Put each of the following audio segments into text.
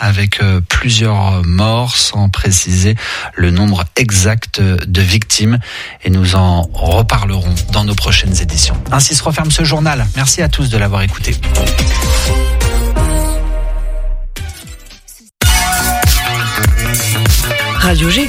avec euh, plusieurs morts sans préciser le nombre exact de victimes et nous en reparlerons dans nos prochaines éditions. Ainsi se referme ce journal. Merci à tous de l'avoir écouté. Radio G.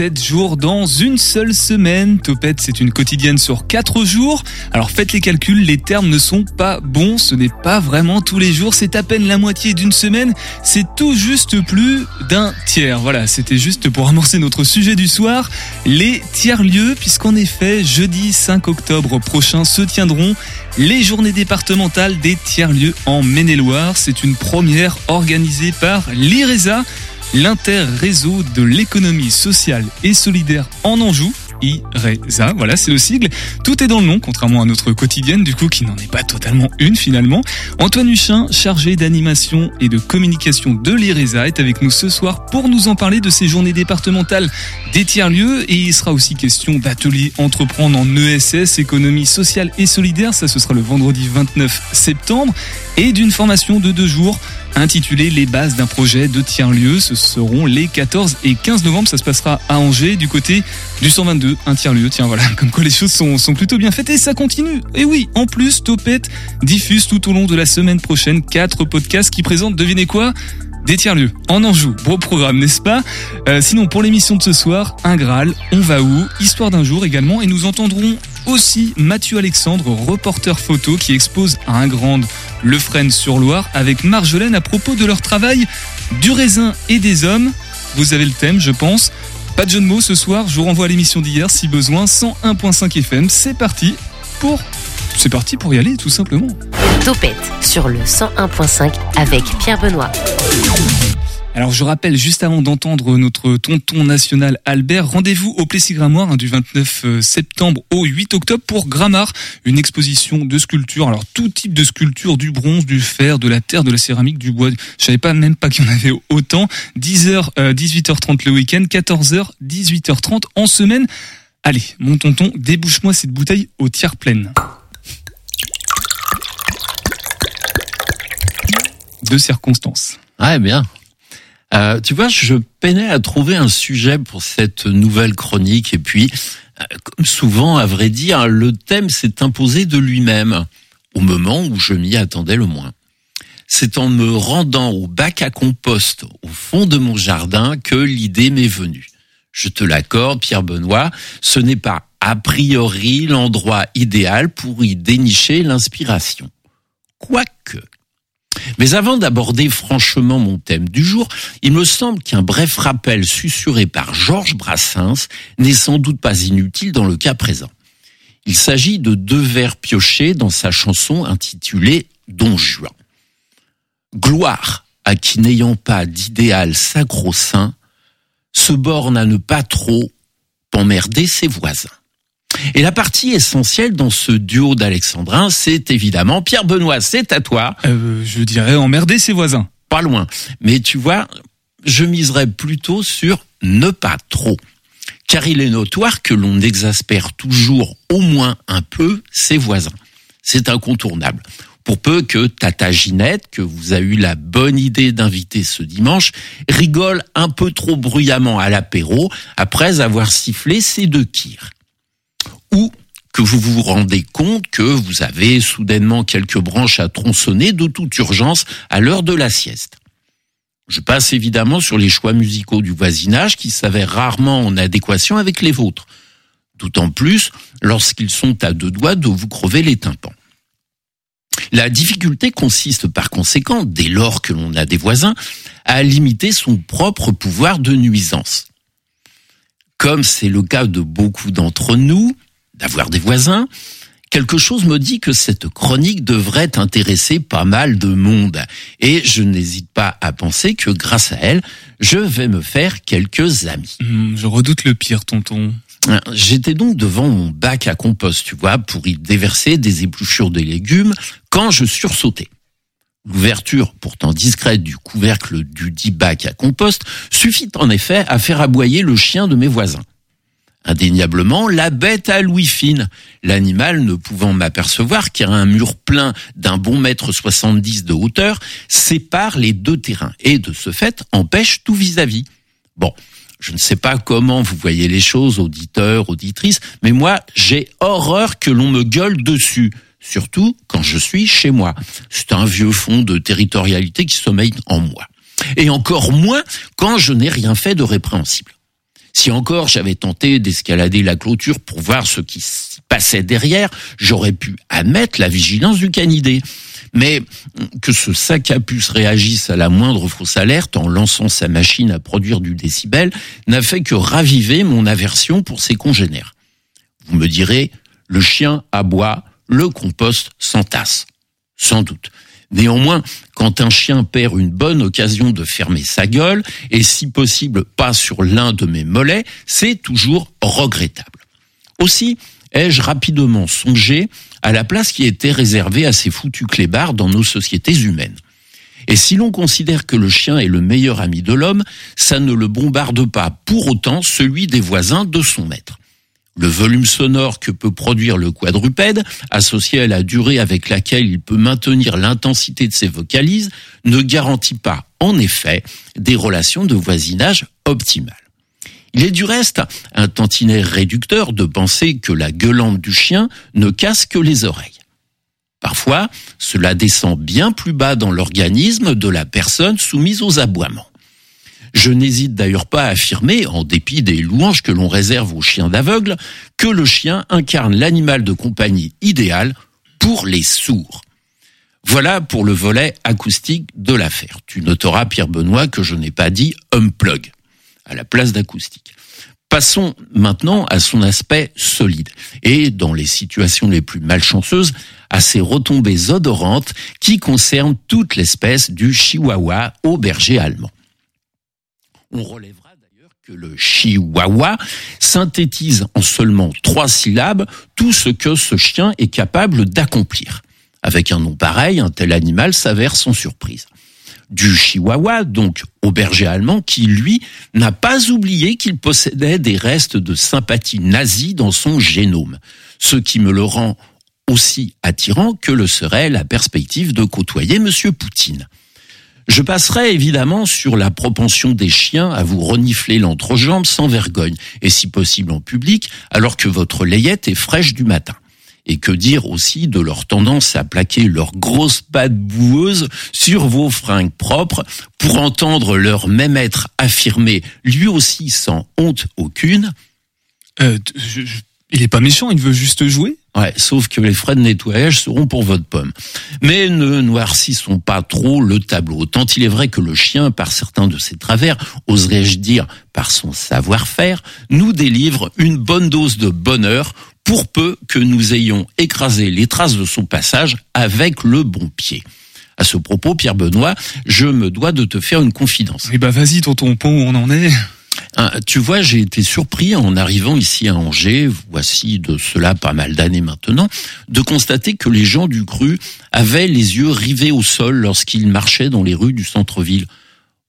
7 jours dans une seule semaine. Topette, c'est une quotidienne sur 4 jours. Alors faites les calculs, les termes ne sont pas bons. Ce n'est pas vraiment tous les jours. C'est à peine la moitié d'une semaine. C'est tout juste plus d'un tiers. Voilà, c'était juste pour amorcer notre sujet du soir. Les tiers-lieux, puisqu'en effet, jeudi 5 octobre prochain se tiendront les journées départementales des tiers-lieux en Maine-et-Loire. C'est une première organisée par l'IRESA l'inter-réseau de l'économie sociale et solidaire en Anjou. IRESA, voilà, c'est le sigle. Tout est dans le nom, contrairement à notre quotidienne, du coup, qui n'en est pas totalement une finalement. Antoine Huchin, chargé d'animation et de communication de l'IRESA, est avec nous ce soir pour nous en parler de ces journées départementales des tiers-lieux. Et il sera aussi question d'ateliers entreprendre en ESS, économie sociale et solidaire. Ça, ce sera le vendredi 29 septembre. Et d'une formation de deux jours intitulé Les bases d'un projet de tiers-lieu. Ce seront les 14 et 15 novembre. Ça se passera à Angers, du côté du 122, un tiers-lieu. Tiens, voilà, comme quoi les choses sont, sont plutôt bien faites et ça continue. Et oui, en plus, Topette diffuse tout au long de la semaine prochaine quatre podcasts qui présentent, devinez quoi des tiers-lieux en Anjou. Beau programme, n'est-ce pas? Euh, Sinon, pour l'émission de ce soir, un Graal, on va où? Histoire d'un jour également. Et nous entendrons aussi Mathieu Alexandre, reporter photo, qui expose à un grand Le Frêne sur Loire avec Marjolaine à propos de leur travail du raisin et des hommes. Vous avez le thème, je pense. Pas de jeu de mots ce soir, je vous renvoie à l'émission d'hier si besoin, 101.5 FM. C'est parti pour c'est parti pour y aller, tout simplement. Topette sur le 101.5 avec Pierre Benoît. Alors je rappelle juste avant d'entendre notre tonton national Albert, rendez-vous au Plessis Grammoire hein, du 29 euh, septembre au 8 octobre pour Grammar, une exposition de sculptures. Alors tout type de sculptures, du bronze, du fer, de la terre, de la céramique, du bois. Je savais pas même pas qu'il y en avait autant. 10h, 18h30 le week-end, 14h, 18h30 en semaine. Allez, mon tonton, débouche-moi cette bouteille au tiers pleine. De circonstances. Ah, bien. Euh, tu vois, je peinais à trouver un sujet pour cette nouvelle chronique et puis, euh, comme souvent, à vrai dire, le thème s'est imposé de lui-même au moment où je m'y attendais le moins. C'est en me rendant au bac à compost au fond de mon jardin que l'idée m'est venue. Je te l'accorde, Pierre Benoît, ce n'est pas a priori l'endroit idéal pour y dénicher l'inspiration. Quoique, mais avant d'aborder franchement mon thème du jour, il me semble qu'un bref rappel susurré par Georges Brassens n'est sans doute pas inutile dans le cas présent. Il s'agit de deux vers piochés dans sa chanson intitulée Don Juan. Gloire à qui n'ayant pas d'idéal sacro-saint se borne à ne pas trop emmerder ses voisins. Et la partie essentielle dans ce duo d'Alexandrin, c'est évidemment Pierre Benoît, c'est à toi. Euh, je dirais emmerder ses voisins. Pas loin. Mais tu vois, je miserais plutôt sur ne pas trop. Car il est notoire que l'on exaspère toujours au moins un peu ses voisins. C'est incontournable. Pour peu que Tata Ginette, que vous avez eu la bonne idée d'inviter ce dimanche, rigole un peu trop bruyamment à l'apéro après avoir sifflé ses deux kirs ou que vous vous rendez compte que vous avez soudainement quelques branches à tronçonner de toute urgence à l'heure de la sieste. Je passe évidemment sur les choix musicaux du voisinage qui s'avèrent rarement en adéquation avec les vôtres, d'autant plus lorsqu'ils sont à deux doigts de vous crever les tympans. La difficulté consiste par conséquent, dès lors que l'on a des voisins, à limiter son propre pouvoir de nuisance. Comme c'est le cas de beaucoup d'entre nous, d'avoir des voisins, quelque chose me dit que cette chronique devrait intéresser pas mal de monde. Et je n'hésite pas à penser que grâce à elle, je vais me faire quelques amis. Hmm, je redoute le pire, tonton. J'étais donc devant mon bac à compost, tu vois, pour y déverser des épluchures de légumes quand je sursautais. L'ouverture, pourtant discrète, du couvercle du dit bac à compost suffit en effet à faire aboyer le chien de mes voisins. Indéniablement, la bête a Louis fine. L'animal, ne pouvant m'apercevoir car un mur plein d'un bon mètre soixante-dix de hauteur sépare les deux terrains et, de ce fait, empêche tout vis-à-vis. Bon, je ne sais pas comment vous voyez les choses, auditeurs, auditrices, mais moi, j'ai horreur que l'on me gueule dessus. Surtout quand je suis chez moi. C'est un vieux fond de territorialité qui sommeille en moi. Et encore moins quand je n'ai rien fait de répréhensible. Si encore j'avais tenté d'escalader la clôture pour voir ce qui passait derrière, j'aurais pu admettre la vigilance du canidé. Mais que ce sac à puce réagisse à la moindre fausse alerte en lançant sa machine à produire du décibel n'a fait que raviver mon aversion pour ses congénères. Vous me direz, le chien aboie, le compost s'entasse. Sans doute. Néanmoins, quand un chien perd une bonne occasion de fermer sa gueule, et si possible pas sur l'un de mes mollets, c'est toujours regrettable. Aussi, ai-je rapidement songé à la place qui était réservée à ces foutus clébards dans nos sociétés humaines. Et si l'on considère que le chien est le meilleur ami de l'homme, ça ne le bombarde pas pour autant celui des voisins de son maître. Le volume sonore que peut produire le quadrupède, associé à la durée avec laquelle il peut maintenir l'intensité de ses vocalises, ne garantit pas, en effet, des relations de voisinage optimales. Il est du reste un tantinet réducteur de penser que la gueulante du chien ne casse que les oreilles. Parfois, cela descend bien plus bas dans l'organisme de la personne soumise aux aboiements. Je n'hésite d'ailleurs pas à affirmer, en dépit des louanges que l'on réserve aux chiens d'aveugle, que le chien incarne l'animal de compagnie idéal pour les sourds. Voilà pour le volet acoustique de l'affaire. Tu noteras, Pierre Benoît, que je n'ai pas dit unplug à la place d'acoustique. Passons maintenant à son aspect solide et, dans les situations les plus malchanceuses, à ses retombées odorantes qui concernent toute l'espèce du chihuahua au berger allemand. On relèvera d'ailleurs que le chihuahua synthétise en seulement trois syllabes tout ce que ce chien est capable d'accomplir. Avec un nom pareil, un tel animal s'avère sans surprise. Du chihuahua, donc au berger allemand, qui lui n'a pas oublié qu'il possédait des restes de sympathie nazie dans son génome, ce qui me le rend aussi attirant que le serait la perspective de côtoyer Monsieur Poutine. Je passerai évidemment sur la propension des chiens à vous renifler l'entrejambe sans vergogne, et si possible en public, alors que votre layette est fraîche du matin. Et que dire aussi de leur tendance à plaquer leurs grosses pattes boueuses sur vos fringues propres pour entendre leur même être affirmer, lui aussi sans honte aucune. Euh, il est pas méchant, il veut juste jouer. Ouais, sauf que les frais de nettoyage seront pour votre pomme. Mais ne noircissons pas trop le tableau. Tant il est vrai que le chien, par certains de ses travers, oserais-je dire par son savoir-faire, nous délivre une bonne dose de bonheur pour peu que nous ayons écrasé les traces de son passage avec le bon pied. À ce propos, Pierre Benoît, je me dois de te faire une confidence. Eh ben vas-y, tonton Pont, où on en est ah, tu vois, j'ai été surpris en arrivant ici à Angers, voici de cela pas mal d'années maintenant, de constater que les gens du cru avaient les yeux rivés au sol lorsqu'ils marchaient dans les rues du centre-ville.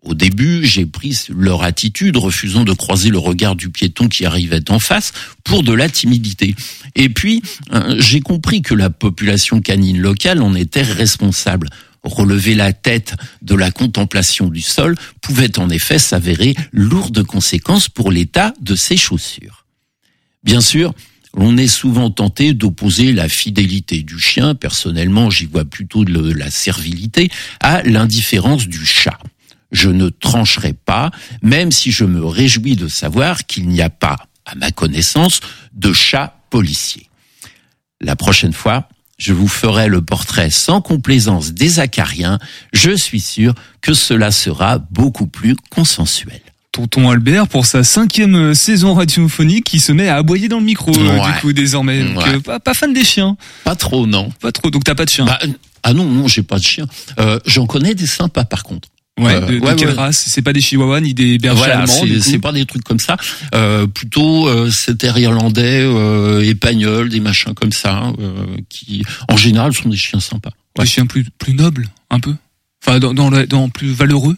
Au début, j'ai pris leur attitude, refusant de croiser le regard du piéton qui arrivait en face, pour de la timidité. Et puis, euh, j'ai compris que la population canine locale en était responsable relever la tête de la contemplation du sol pouvait en effet s'avérer lourd de conséquences pour l'état de ses chaussures. Bien sûr, on est souvent tenté d'opposer la fidélité du chien, personnellement j'y vois plutôt de la servilité, à l'indifférence du chat. Je ne trancherai pas, même si je me réjouis de savoir qu'il n'y a pas, à ma connaissance, de chat policier. La prochaine fois, je vous ferai le portrait sans complaisance des acariens. Je suis sûr que cela sera beaucoup plus consensuel. Tonton Albert pour sa cinquième saison radiophonique qui se met à aboyer dans le micro euh, du coup désormais. Donc, Ouais. euh, pas, pas fan des chiens. Pas trop, non. Pas trop. Donc t'as pas de chien. Bah, ah non, non, j'ai pas de chien. Euh, J'en connais des sympas par contre. Ouais, Euh, de, de ouais, quelle ouais. race? C'est pas des chihuahuas ni des bergers Voilà, allemands. c'est pas des trucs comme ça. Euh, plutôt, euh, c'était irlandais, euh, épagnols, des machins comme ça, euh, qui, en général, sont des chiens sympas. Des chiens plus plus nobles, un peu. Enfin, dans dans, le- dans plus valeureux.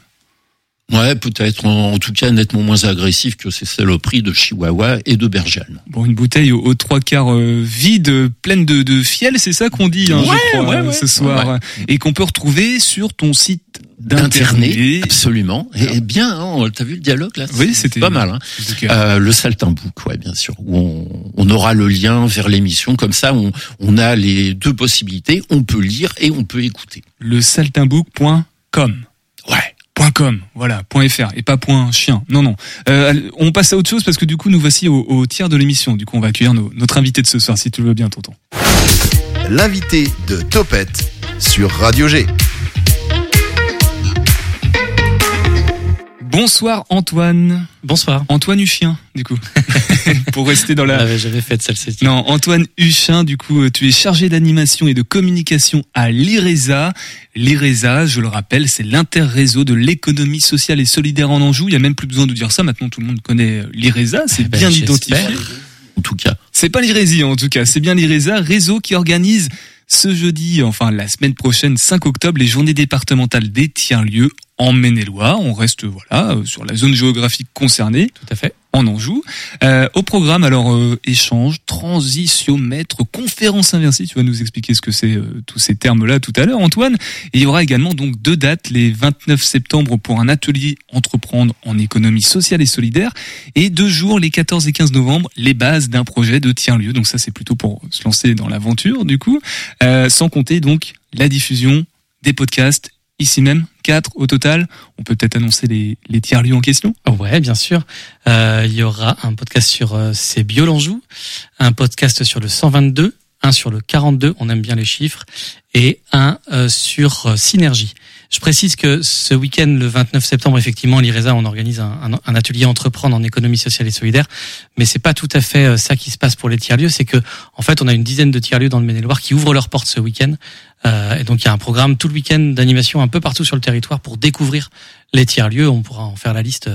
Ouais, peut-être, en, en tout cas, nettement moins agressifs que ces saloperies de chihuahua et de berger allemand. Bon, une bouteille aux, aux trois quarts euh, vide, pleine de, de fiel, c'est ça qu'on dit, hein, Ouais, je crois, ouais, euh, ouais. ce soir, et qu'on peut retrouver sur ton site D'internet, absolument. Et, et bien, hein, t'as vu le dialogue là? Oui, c'était pas mal. Hein. Euh, Euh, le Saltimbook, ouais, bien sûr. Où on, on aura le lien vers l'émission. Comme ça, on, on a les deux possibilités. On peut lire et on peut écouter. le saltimbook.com. Ouais. .com, voilà, .fr et pas .chien. Non, non. Euh, on passe à autre chose parce que du coup, nous voici au, tiers de l'émission. Du coup, on va accueillir notre invité de ce soir, si tu le veux bien, tonton. L'invité de Topette sur Radio G. Bonsoir Antoine. Bonsoir. Antoine Huchien, du coup. Pour rester dans la... Ah, J'avais fait celle-ci. Non, Antoine Huchin, du coup, euh, tu es chargé d'animation et de communication à l'IRESA. L'IRESA, je le rappelle, c'est l'interréseau de l'économie sociale et solidaire en Anjou. Il y a même plus besoin de dire ça. Maintenant, tout le monde connaît l'IRESA. C'est Ben, bien identifié. En tout cas. C'est pas l'IRESI, en tout cas. C'est bien l'IRESA, réseau qui organise ce jeudi, enfin la semaine prochaine, 5 octobre, les journées départementales des tiers-lieux en Maine-et-Loire. On reste, voilà, euh, sur la zone géographique concernée Tout à fait. en Anjou. Euh, au programme, alors, euh, échange, transitiomètre, conférence inversée. Tu vas nous expliquer ce que c'est, euh, tous ces termes-là tout à l'heure, Antoine. Et il y aura également donc deux dates, les 29 septembre pour un atelier entreprendre en économie sociale et solidaire, et deux jours, les 14 et 15 novembre, les bases d'un projet de tiers-lieu. Donc ça, c'est plutôt pour se lancer dans l'aventure, du coup. Euh, sans compter donc la diffusion des podcasts ici même, quatre au total. On peut peut-être annoncer les, les tiers-lieux en question. Ouais, bien sûr. Euh, il y aura un podcast sur euh, C'est Bio l'Anjou, un podcast sur le 122, un sur le 42, on aime bien les chiffres, et un euh, sur euh, Synergie. Je précise que ce week-end, le 29 septembre, effectivement, l'IRESA, on organise un, un- un atelier entreprendre en économie sociale et solidaire. Mais c'est pas tout à fait euh, ça qui se passe pour les tiers-lieux. C'est que, en fait, on a une dizaine de tiers-lieux dans le Maine-et-Loire qui ouvrent leurs portes ce week-end. Euh, et donc, il y a un programme tout le week-end d'animation un peu partout sur le territoire pour découvrir les tiers-lieux. On pourra en faire la liste.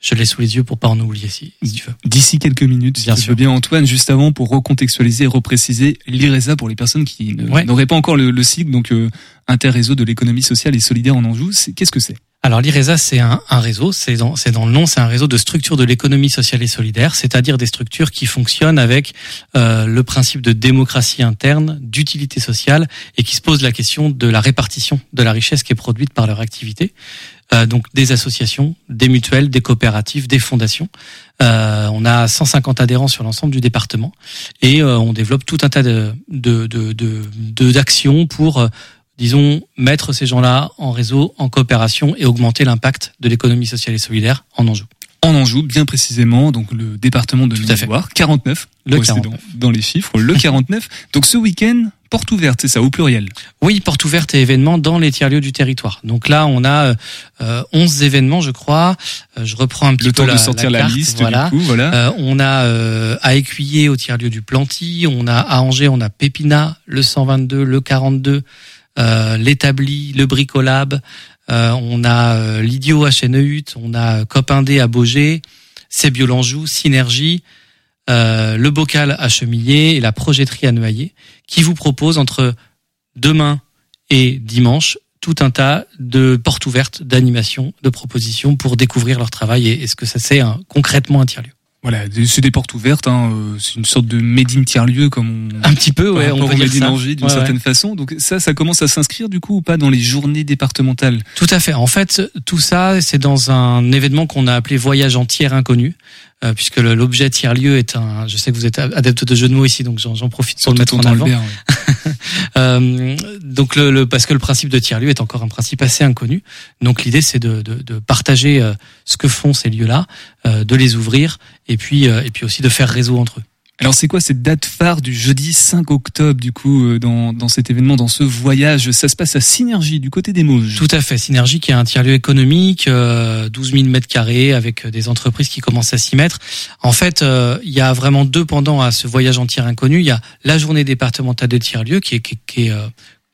Je l'ai sous les yeux pour pas en oublier si, si tu veux. D'ici quelques minutes, Bien si tu veux bien Antoine, juste avant pour recontextualiser et repréciser l'IRESA pour les personnes qui Ouais. n'auraient pas encore le, le cycle, donc euh, interréseau de l'économie sociale et solidaire en Anjou. Qu'est-ce que c'est? Alors l'IRESA, c'est un, réseau, c'est dans, le nom, c'est un réseau de structures de l'économie sociale et solidaire, c'est-à-dire des structures qui fonctionnent avec euh, le principe de démocratie interne, d'utilité sociale, et qui se posent la question de la répartition de la richesse qui est produite par leur activité. Euh, donc des associations, des mutuelles, des coopératives, des fondations. Euh, on a 150 adhérents sur l'ensemble du département et euh, on développe tout un tas de d'actions pour disons, mettre ces gens-là en réseau, en coopération et augmenter l'impact de l'économie sociale et solidaire en Anjou. En Anjou, bien précisément, donc le département de. Maine-et-Loire, 49. Le pour rester 49. Dans, dans les chiffres, le 49. Donc ce week-end, porte ouverte, c'est ça, au pluriel. Oui, porte ouverte et événements dans les tiers-lieux du territoire. Donc là, on a euh, 11 événements, je crois. Euh, je reprends un petit Le peu temps la, de sortir la, carte, liste, Voilà. du coup, voilà. Euh, on a euh, à Écuyer au tiers-lieu du Planty, on a à Angers, on a Pépina, le 122, le 42, euh, l'établi, le Bricolab, euh, on a euh, l'Idiot à Chênehutte, on a Cop Indé à Beaugé, C'est Biolanjou, Synergie, euh, le Bocal à Chemillé et la Projetterie à Noyer, qui vous propose entre demain et dimanche tout un tas de portes ouvertes, d'animations, de propositions pour découvrir leur travail et, ce que ça c'est concrètement un tiers-lieu. Voilà, c'est des portes ouvertes, hein, euh, c'est une sorte de made in tiers-lieu, comme on... Un petit peu, ouais, on peut dire ça. D'une Ouais, certaine ouais. façon. Donc ça, ça commence à s'inscrire du coup ou pas dans les journées départementales? Tout à fait. En fait, tout ça, c'est dans un événement qu'on a appelé Voyage en tiers inconnu, euh, puisque l'objet tiers-lieu est un. Je sais que vous êtes adepte de jeux de mots ici, donc j'en profite pour le mettre en avant. Euh, donc le, le- parce que le principe de tiers-lieu est encore un principe assez inconnu. Donc l'idée c'est de, de, de partager euh, ce que font ces lieux-là, euh, de les ouvrir et puis euh, et puis aussi de faire réseau entre eux. Alors c'est quoi cette date phare du jeudi 5 octobre du coup euh, dans, dans cet événement, dans ce voyage? Ça se passe à Synergie du côté des Mauges. Tout à fait. Synergie qui est un tiers-lieu économique, euh, 12 000 mètres carrés avec euh, des entreprises qui commencent à s'y mettre. En fait, euh, il y a vraiment deux pendants à ce voyage en tiers inconnu. Il y a la journée départementale de tiers-lieu qui est, qui, qui est, euh,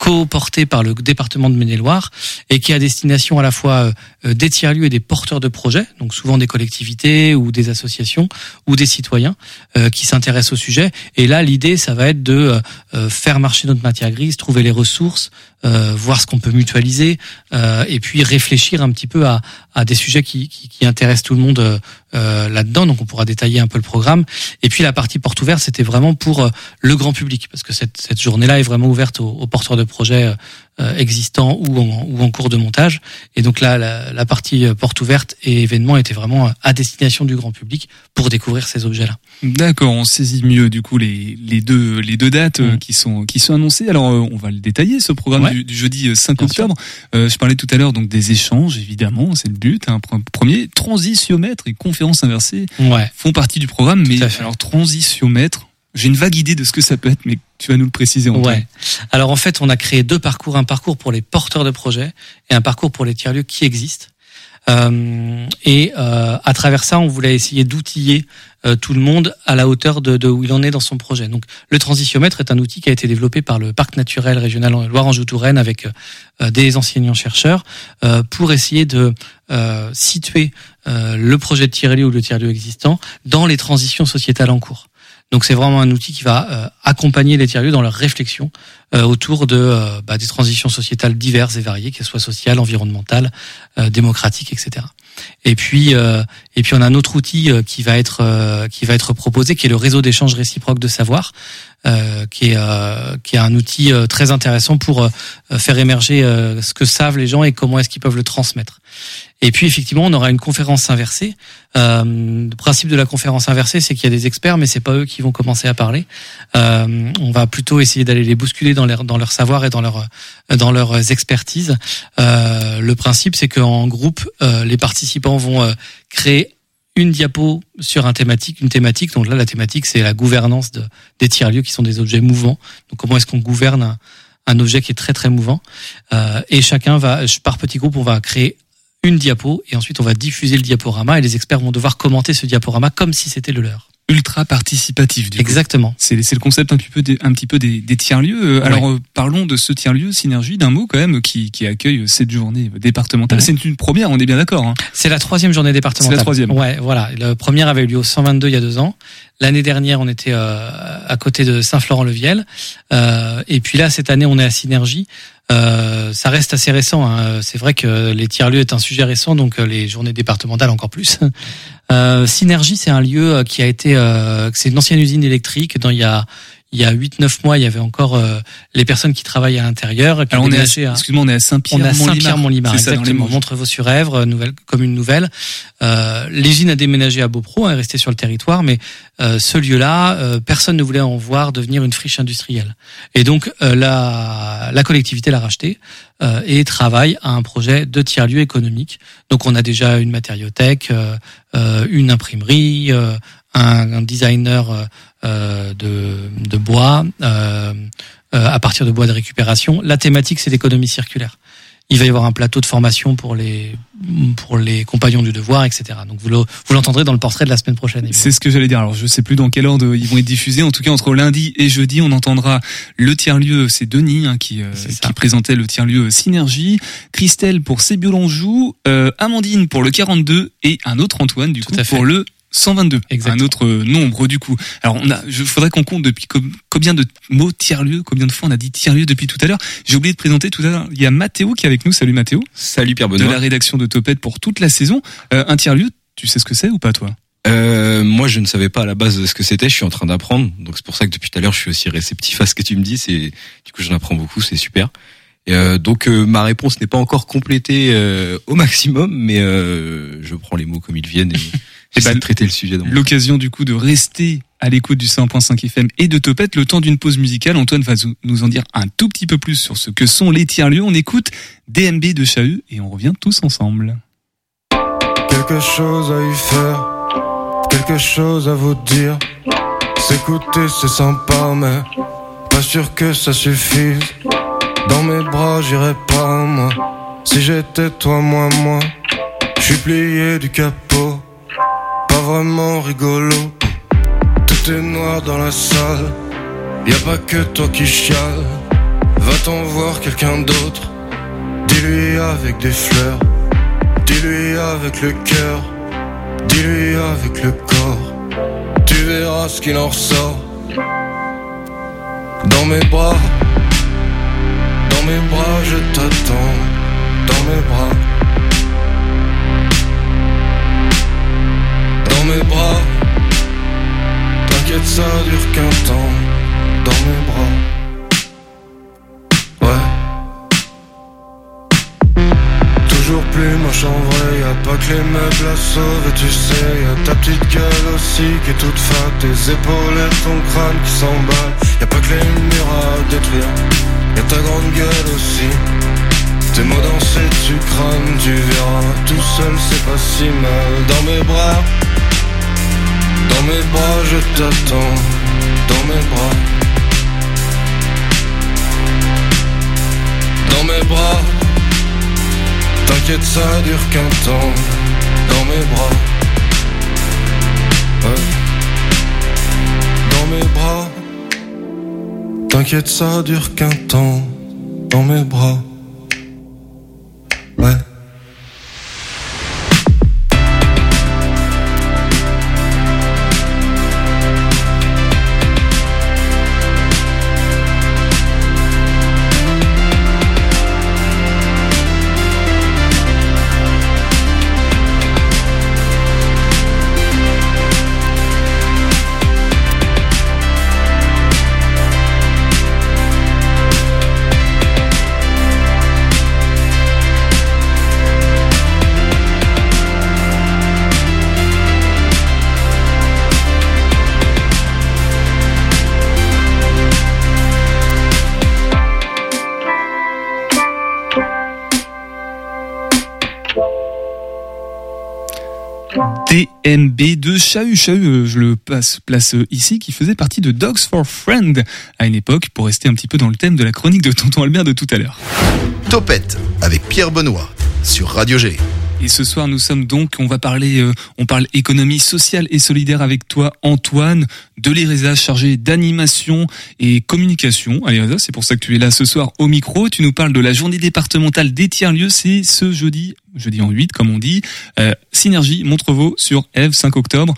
co-porté par le département de Maine-et-Loire et qui a destination à la fois euh, des tiers-lieux et des porteurs de projets, donc souvent des collectivités ou des associations ou des citoyens euh, qui s'intéressent au sujet. Et là, l'idée, ça va être de faire marcher notre matière grise, trouver les ressources, voir ce qu'on peut mutualiser et puis réfléchir un petit peu à, des sujets qui, qui, intéressent tout le monde là-dedans. Donc, on pourra détailler un peu le programme. Et puis, la partie porte ouverte, c'était vraiment pour le grand public parce que cette, cette journée-là est vraiment ouverte aux, porteurs de projets euh, existants ou en, ou en cours de montage. Et donc là, la, la partie euh, porte ouverte et événement était vraiment à destination du grand public pour découvrir ces objets-là. D'accord, on saisit mieux du coup les, les deux les deux dates euh, mmh. qui sont qui sont annoncées. Alors on va le détailler ce programme du, du, jeudi 5 octobre. Euh, je parlais tout à l'heure donc des échanges évidemment, c'est le but. Hein. Premier transitiomètre et conférence inversée ouais. font partie du programme. Mais alors transitiomètre, j'ai une vague idée de ce que ça peut être, mais tu vas nous le préciser. En ouais. Alors en fait, on a créé deux parcours, un parcours pour les porteurs de projets et un parcours pour les tiers-lieux qui existent. Euh, et euh, à travers ça, on voulait essayer d'outiller euh, tout le monde à la hauteur de, de, où il en est dans son projet. Donc, le transitiomètre est un outil qui a été développé par le parc naturel régional Loire-Anjou-Touraine avec euh, des enseignants chercheurs euh, pour essayer de situer le projet de tiers-lieu ou le tiers-lieu existant dans les transitions sociétales en cours. Donc c'est vraiment un outil qui va euh, accompagner les tiers-lieux dans leur réflexion euh, autour de euh, bah, des transitions sociétales diverses et variées, qu'elles soient sociales, environnementales, démocratiques, etc. Et puis et puis on a un autre outil qui va être qui va être proposé, qui est le réseau d'échange réciproque de savoir, qui est qui est un outil très intéressant pour faire émerger ce que savent les gens et comment est-ce qu'ils peuvent le transmettre. Et puis effectivement, on aura une conférence inversée. Euh, le principe de la conférence inversée, c'est qu'il y a des experts, mais c'est pas eux qui vont commencer à parler. Euh, on va plutôt essayer d'aller les bousculer dans leur dans leur savoir et dans leur dans leurs expertises. Euh, le principe, c'est qu'en groupe, euh, les participants vont euh, créer une diapo sur un thématique, une thématique. Donc là, la thématique, c'est la gouvernance de, des tiers lieux qui sont des objets mouvants. Donc comment est-ce qu'on gouverne un, objet qui est très très mouvant? Euh, Et chacun va, par petits groupes, on va créer une diapo et ensuite on va diffuser le diaporama et les experts vont devoir commenter ce diaporama comme si c'était le leur ultra participatif. Du Exactement. C'est le concept un petit peu des, un petit peu des, des tiers lieux. Euh, alors euh, parlons de ce tiers lieu synergie d'un mot quand même qui, qui accueille cette journée départementale. C'est une première, on est bien d'accord. Hein. C'est la troisième journée départementale. C'est la troisième. Ouais, voilà. La première avait eu lieu au 122 il y a deux ans. L'année dernière, on était euh, à côté de Saint-Florent-le-Viel. Euh, et puis là, cette année, on est à Synergie. Euh, ça reste assez récent. Hein. C'est vrai que les tiers-lieux est un sujet récent, donc euh, les journées départementales encore plus. Euh, Synergie, c'est un lieu qui a été, c'est une ancienne usine électrique. Dans il y a il y a 8-9 mois, il y avait encore euh, les personnes qui travaillent à l'intérieur. Alors on est à, excuse-moi, on est à Saint-Pierre. On est à Saint-Pierre-Mont-Limard, exactement. Montrevaux-sur Èvre, nouvelle commune nouvelle. Euh, L'usine a déménagé à Beaupro, est restée sur le territoire, mais euh, ce lieu-là, euh, personne ne voulait en voir devenir une friche industrielle. Et donc euh, la, la collectivité l'a racheté et travaille à un projet de tiers-lieu économique. Donc on a déjà une matériothèque, une imprimerie, un, un designer euh, de, de, bois euh, euh, à partir de bois de récupération. La thématique, c'est l'économie circulaire. Il va y avoir un plateau de formation pour les pour les compagnons du devoir, etc. Donc vous l'entendrez dans le portrait de la semaine prochaine. C'est ce que j'allais dire. Alors je sais plus dans quel ordre ils vont être diffusés. En tout cas entre lundi et jeudi, on entendra le tiers lieu. C'est Denis hein, qui qui présentait le tiers lieu Synergie, Christelle pour Sébiolonjou, euh, Amandine pour le 42 et un autre Antoine du coup pour le 122, un autre euh, nombre du coup. Alors on a, je faudrait qu'on compte depuis combien de mots tiers-lieu, combien de fois on a dit tiers-lieu depuis tout à l'heure. J'ai oublié de présenter tout à l'heure. Il y a Mathéo qui est avec nous. Salut Mathéo. Salut Pierre Benoît. De la rédaction de Topette pour toute la saison. Euh, un tiers-lieu, tu sais ce que c'est ou pas toi? Euh, moi, je ne savais pas à la base ce que c'était. Je suis en train d'apprendre, donc c'est pour ça que depuis tout à l'heure, je suis aussi réceptif à ce que tu me dis. C'est du coup, j'en apprends beaucoup. C'est super. Euh, donc euh, ma réponse n'est pas encore complétée euh, au maximum, mais je prends les mots comme ils viennent et Et bah, traiter le sujet. L'occasion du coup de rester à l'écoute du 100.5 FM et de Topette le temps d'une pause musicale. Antoine va nous en dire un tout petit peu plus sur ce que sont les tiers-lieux. On écoute DMB de Chahut et on revient tous ensemble. Quelque chose à y faire, quelque chose à vous dire. S'écouter c'est sympa mais pas sûr que ça suffise. Dans mes bras j'irai pas moi. Si j'étais toi, moi, moi, je suis plié du capot vraiment rigolo. Tout est noir dans la salle, y a pas que toi qui chiale. Va-t'en voir quelqu'un d'autre. Dis-lui avec des fleurs. Dis-lui avec le cœur. Dis-lui avec le corps. Tu verras ce qu'il en ressort. Dans mes bras. Dans mes bras je t'attends. Dans mes bras Dans mes bras. T'inquiète ça dure qu'un temps. Dans mes bras. Ouais. Toujours plus moche en vrai Y'a pas que les meubles à sauver tu sais Y'a ta petite gueule aussi qui est toute fat Tes épaules et ton crâne qui s'emballe Y'a pas que les murs à détruire. Y'a ta grande gueule aussi. Tes mots dansés tu crânes, tu verras. Tout seul c'est pas si mal. Dans mes bras Dans mes bras je t'attends. Dans mes bras. Dans mes bras. T'inquiète ça dure qu'un temps. Dans mes bras. Ouais. Dans mes bras. T'inquiète ça dure qu'un temps. Dans mes bras DMB de Chahut. Chahut, euh, je le place euh, ici, qui faisait partie de Dogs for Friend à une époque, pour rester un petit peu dans le thème de la chronique de Tonton Albert de tout à l'heure. Topette avec Pierre Benoît sur Radio G. Et ce soir, nous sommes donc, on va parler, euh, on parle économie sociale et solidaire avec toi, Antoine, de l'ERESA, chargé d'animation et communication à l'ERESA. C'est pour ça que tu es là ce soir au micro. Tu nous parles de la journée départementale des tiers-lieux. C'est ce jeudi, jeudi en 8, comme on dit. Euh, Synergie, Montrevaux sur Eve, 5 octobre.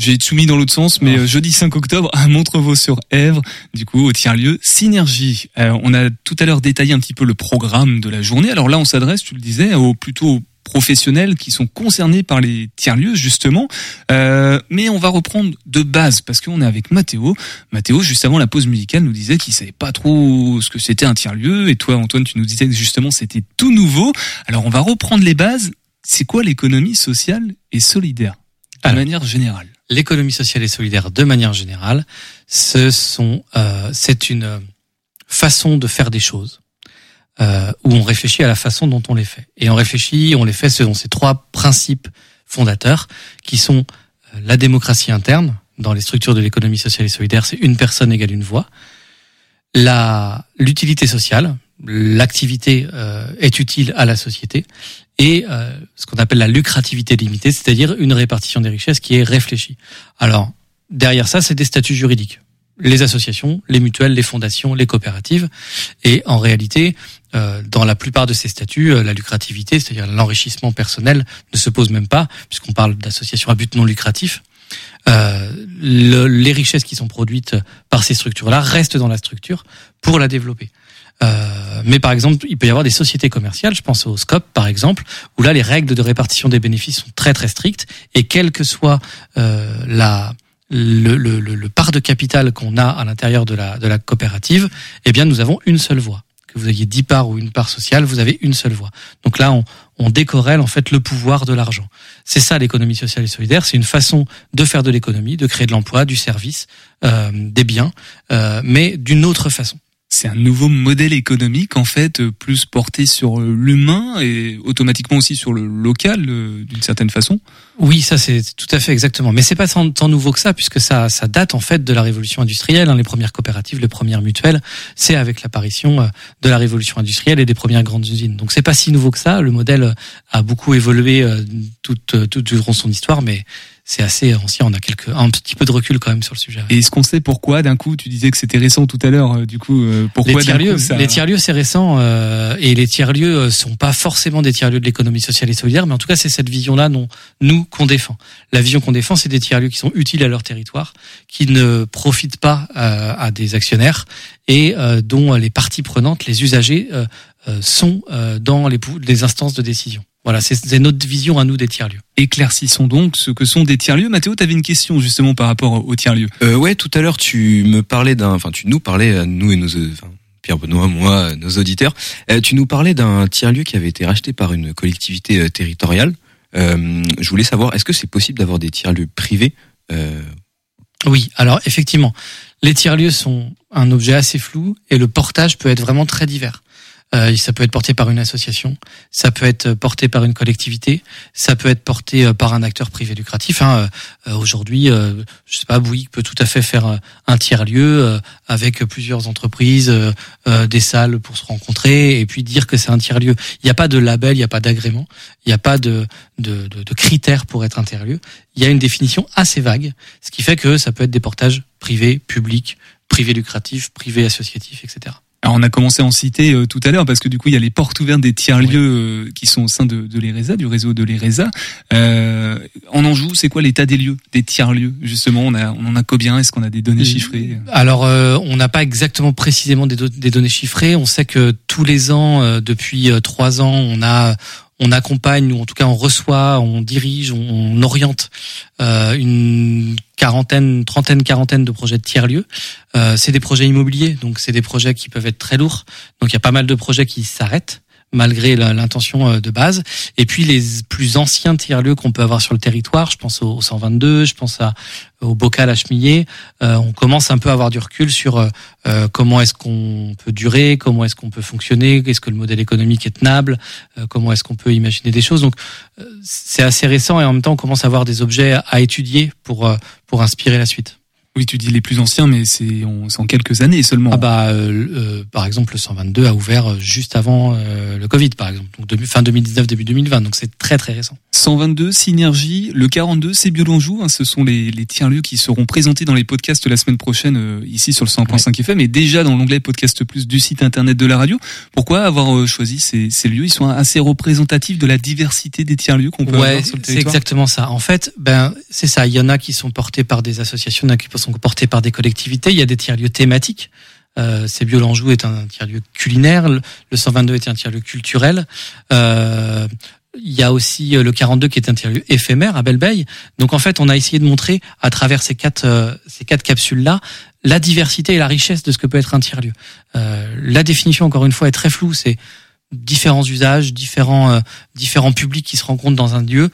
J'ai tout mis dans l'autre sens, mais euh, jeudi 5 octobre à Montrevaux sur Èvre, du coup au tiers-lieu Synergie. Euh, on a tout à l'heure détaillé un petit peu le programme de la journée. Alors là, on s'adresse, tu le disais, au plutôt professionnels qui sont concernés par les tiers-lieux justement. Euh, mais on va reprendre de base parce qu'on est avec Mathéo. Mathéo, juste avant la pause musicale, nous disait qu'il savait pas trop ce que c'était un tiers-lieu. Et toi, Antoine, tu nous disais que justement c'était tout nouveau. Alors on va reprendre les bases. C'est quoi l'économie sociale et solidaire de Alors. manière générale L'économie sociale et solidaire, de manière générale, ce sont, euh, c'est une euh, façon de faire des choses euh, où on réfléchit à la façon dont on les fait. Et on réfléchit, on les fait selon ces trois principes fondateurs qui sont euh, la démocratie interne dans les structures de l'économie sociale et solidaire, c'est une personne égale une voix. La l'utilité sociale, l'activité euh, est utile à la société et euh, ce qu'on appelle la lucrativité limitée, c'est-à-dire une répartition des richesses qui est réfléchie. Alors, derrière ça, c'est des statuts juridiques. Les associations, les mutuelles, les fondations, les coopératives. Et en réalité, dans la plupart de ces statuts, euh, la lucrativité, c'est-à-dire l'enrichissement personnel, ne se pose même pas, puisqu'on parle d'associations à but non lucratif. Euh, le- les richesses qui sont produites par ces structures-là restent dans la structure pour la développer. Euh, mais par exemple, il peut y avoir des sociétés commerciales, je pense au SCOP par exemple, où là les règles de répartition des bénéfices sont très très strictes et quelle que soit euh, la le, le, le, part de capital qu'on a à l'intérieur de la de la coopérative, eh bien nous avons une seule voix. Que vous ayez 10 parts ou une part sociale, vous avez une seule voix. Donc là, on, on décorrèle en fait le pouvoir de l'argent. C'est ça l'économie sociale et solidaire. C'est une façon de faire de l'économie, de créer de l'emploi, du service, euh, des biens, euh, mais d'une autre façon. C'est un nouveau modèle économique en fait euh, plus porté sur euh, l'humain et automatiquement aussi sur le local euh, d'une certaine façon. Oui, ça c'est tout à fait exactement. Mais c'est pas tant, nouveau que ça, puisque ça, date en fait de la révolution industrielle. hein. Les premières coopératives, les premières mutuelles, c'est avec l'apparition de la révolution industrielle et des premières grandes usines. Donc c'est pas si nouveau que ça. Le modèle a beaucoup évolué tout durant son histoire, mais c'est assez ancien. On a quelques un petit peu de recul quand même sur le sujet. Et est-ce qu'on sait pourquoi d'un coup tu disais que c'était récent tout à l'heure euh, du coup euh, pourquoi les tiers lieux ça... les tiers lieux c'est récent euh, et les tiers lieux euh, sont pas forcément des tiers lieux de l'économie sociale et solidaire mais en tout cas c'est cette vision là non nous qu'on défend la vision qu'on défend c'est des tiers lieux qui sont utiles à leur territoire qui ne profitent pas euh, à des actionnaires et euh, dont les parties prenantes les usagers euh, sont dans les, les instances de décision voilà, c'est notre vision à nous des tiers-lieux. Éclaircissons donc ce que sont des tiers-lieux. Mathéo, tu avais une question justement par rapport aux tiers-lieux. Euh, ouais, tout à l'heure, tu me parlais d'un, enfin, tu nous parlais à nous et nos, enfin, Pierre Benoît, moi, nos auditeurs, euh, tu nous parlais d'un tiers-lieu qui avait été racheté par une collectivité euh, territoriale. Euh, je voulais savoir, est-ce que c'est possible d'avoir des tiers-lieux privés euh... Oui, alors effectivement, les tiers-lieux sont un objet assez flou et le portage peut être vraiment très divers. Euh, ça peut être porté par une association, ça peut être porté par une collectivité, ça peut être porté euh, par un acteur privé lucratif. Hein. Euh, Aujourd'hui, euh, je sais pas, Bouygues peut tout à fait faire un tiers lieu avec plusieurs entreprises, des salles pour se rencontrer et puis dire que c'est un tiers lieu. Il n'y a pas de label, il n'y a pas d'agrément, il n'y a pas de, de, de, de critères pour être un tiers lieu. Il y a une définition assez vague, ce qui fait que ça peut être des portages privés, publics, privés lucratifs, privés associatifs, etc. Alors on a commencé à en citer euh, tout à l'heure parce que du coup il y a les portes ouvertes des tiers lieux euh, qui sont au sein de, de l'ERESA, du réseau de l'ERESA. Euh, en Anjou, c'est quoi l'état des lieux, des tiers lieux justement? On a, on en a combien? Est-ce qu'on a des données chiffrées? Alors euh, on n'a pas exactement précisément des, do des, données chiffrées. On sait que tous les ans, euh, depuis trois ans, on a on accompagne ou en tout cas on reçoit, on dirige, on, oriente euh, une quarantaine, trentaine, quarantaine de projets de tiers lieux. Euh, c'est des projets immobiliers, donc c'est des projets qui peuvent être très lourds. Donc il y a pas mal de projets qui s'arrêtent malgré l'intention euh, de base. Et puis les plus anciens tiers-lieux qu'on peut avoir sur le territoire, je pense au 122, je pense à, au bocal à chemiller, euh, on commence un peu à avoir du recul sur euh, comment est-ce qu'on peut durer, comment est-ce qu'on peut fonctionner, est-ce que le modèle économique est tenable, euh, comment est-ce qu'on peut imaginer des choses. Donc euh, c'est assez récent et en même temps on commence à avoir des objets à étudier pour, pour inspirer la suite. Oui, tu dis les plus anciens, mais c'est en, en, quelques années seulement. Ah bah, euh, euh, par exemple, le 122 a ouvert juste avant euh, le Covid, par exemple, donc de, fin 2019, début 2020, donc c'est très très récent. 122, Synergie, le 42, c'est Biolonjou, hein, ce sont les, les tiers-lieux qui seront présentés dans les podcasts la semaine prochaine euh, ici sur le 100.5 ouais. FM et déjà dans l'onglet Podcast Plus du site internet de la radio. Pourquoi avoir euh, choisi ces, ces, lieux? Ils sont assez représentatifs de la diversité des tiers-lieux qu'on peut ouais, avoir sur le territoire? C'est exactement ça. En fait, ben c'est ça. Il y en a qui sont portés par des associations, qui sont portés par des collectivités. Il y a des tiers-lieux thématiques. Euh, c'est Biolanjou est un tiers-lieu culinaire, le, le 122 est un tiers-lieu culturel. Euh, il y a aussi le 42 qui est un tiers-lieu éphémère à Belleveille. Donc en fait, on a essayé de montrer à travers ces quatre euh, ces quatre capsules là la diversité et la richesse de ce que peut être un tiers-lieu. Euh, la définition encore une fois est très floue. C'est différents usages, différents euh, différents publics qui se rencontrent dans un lieu.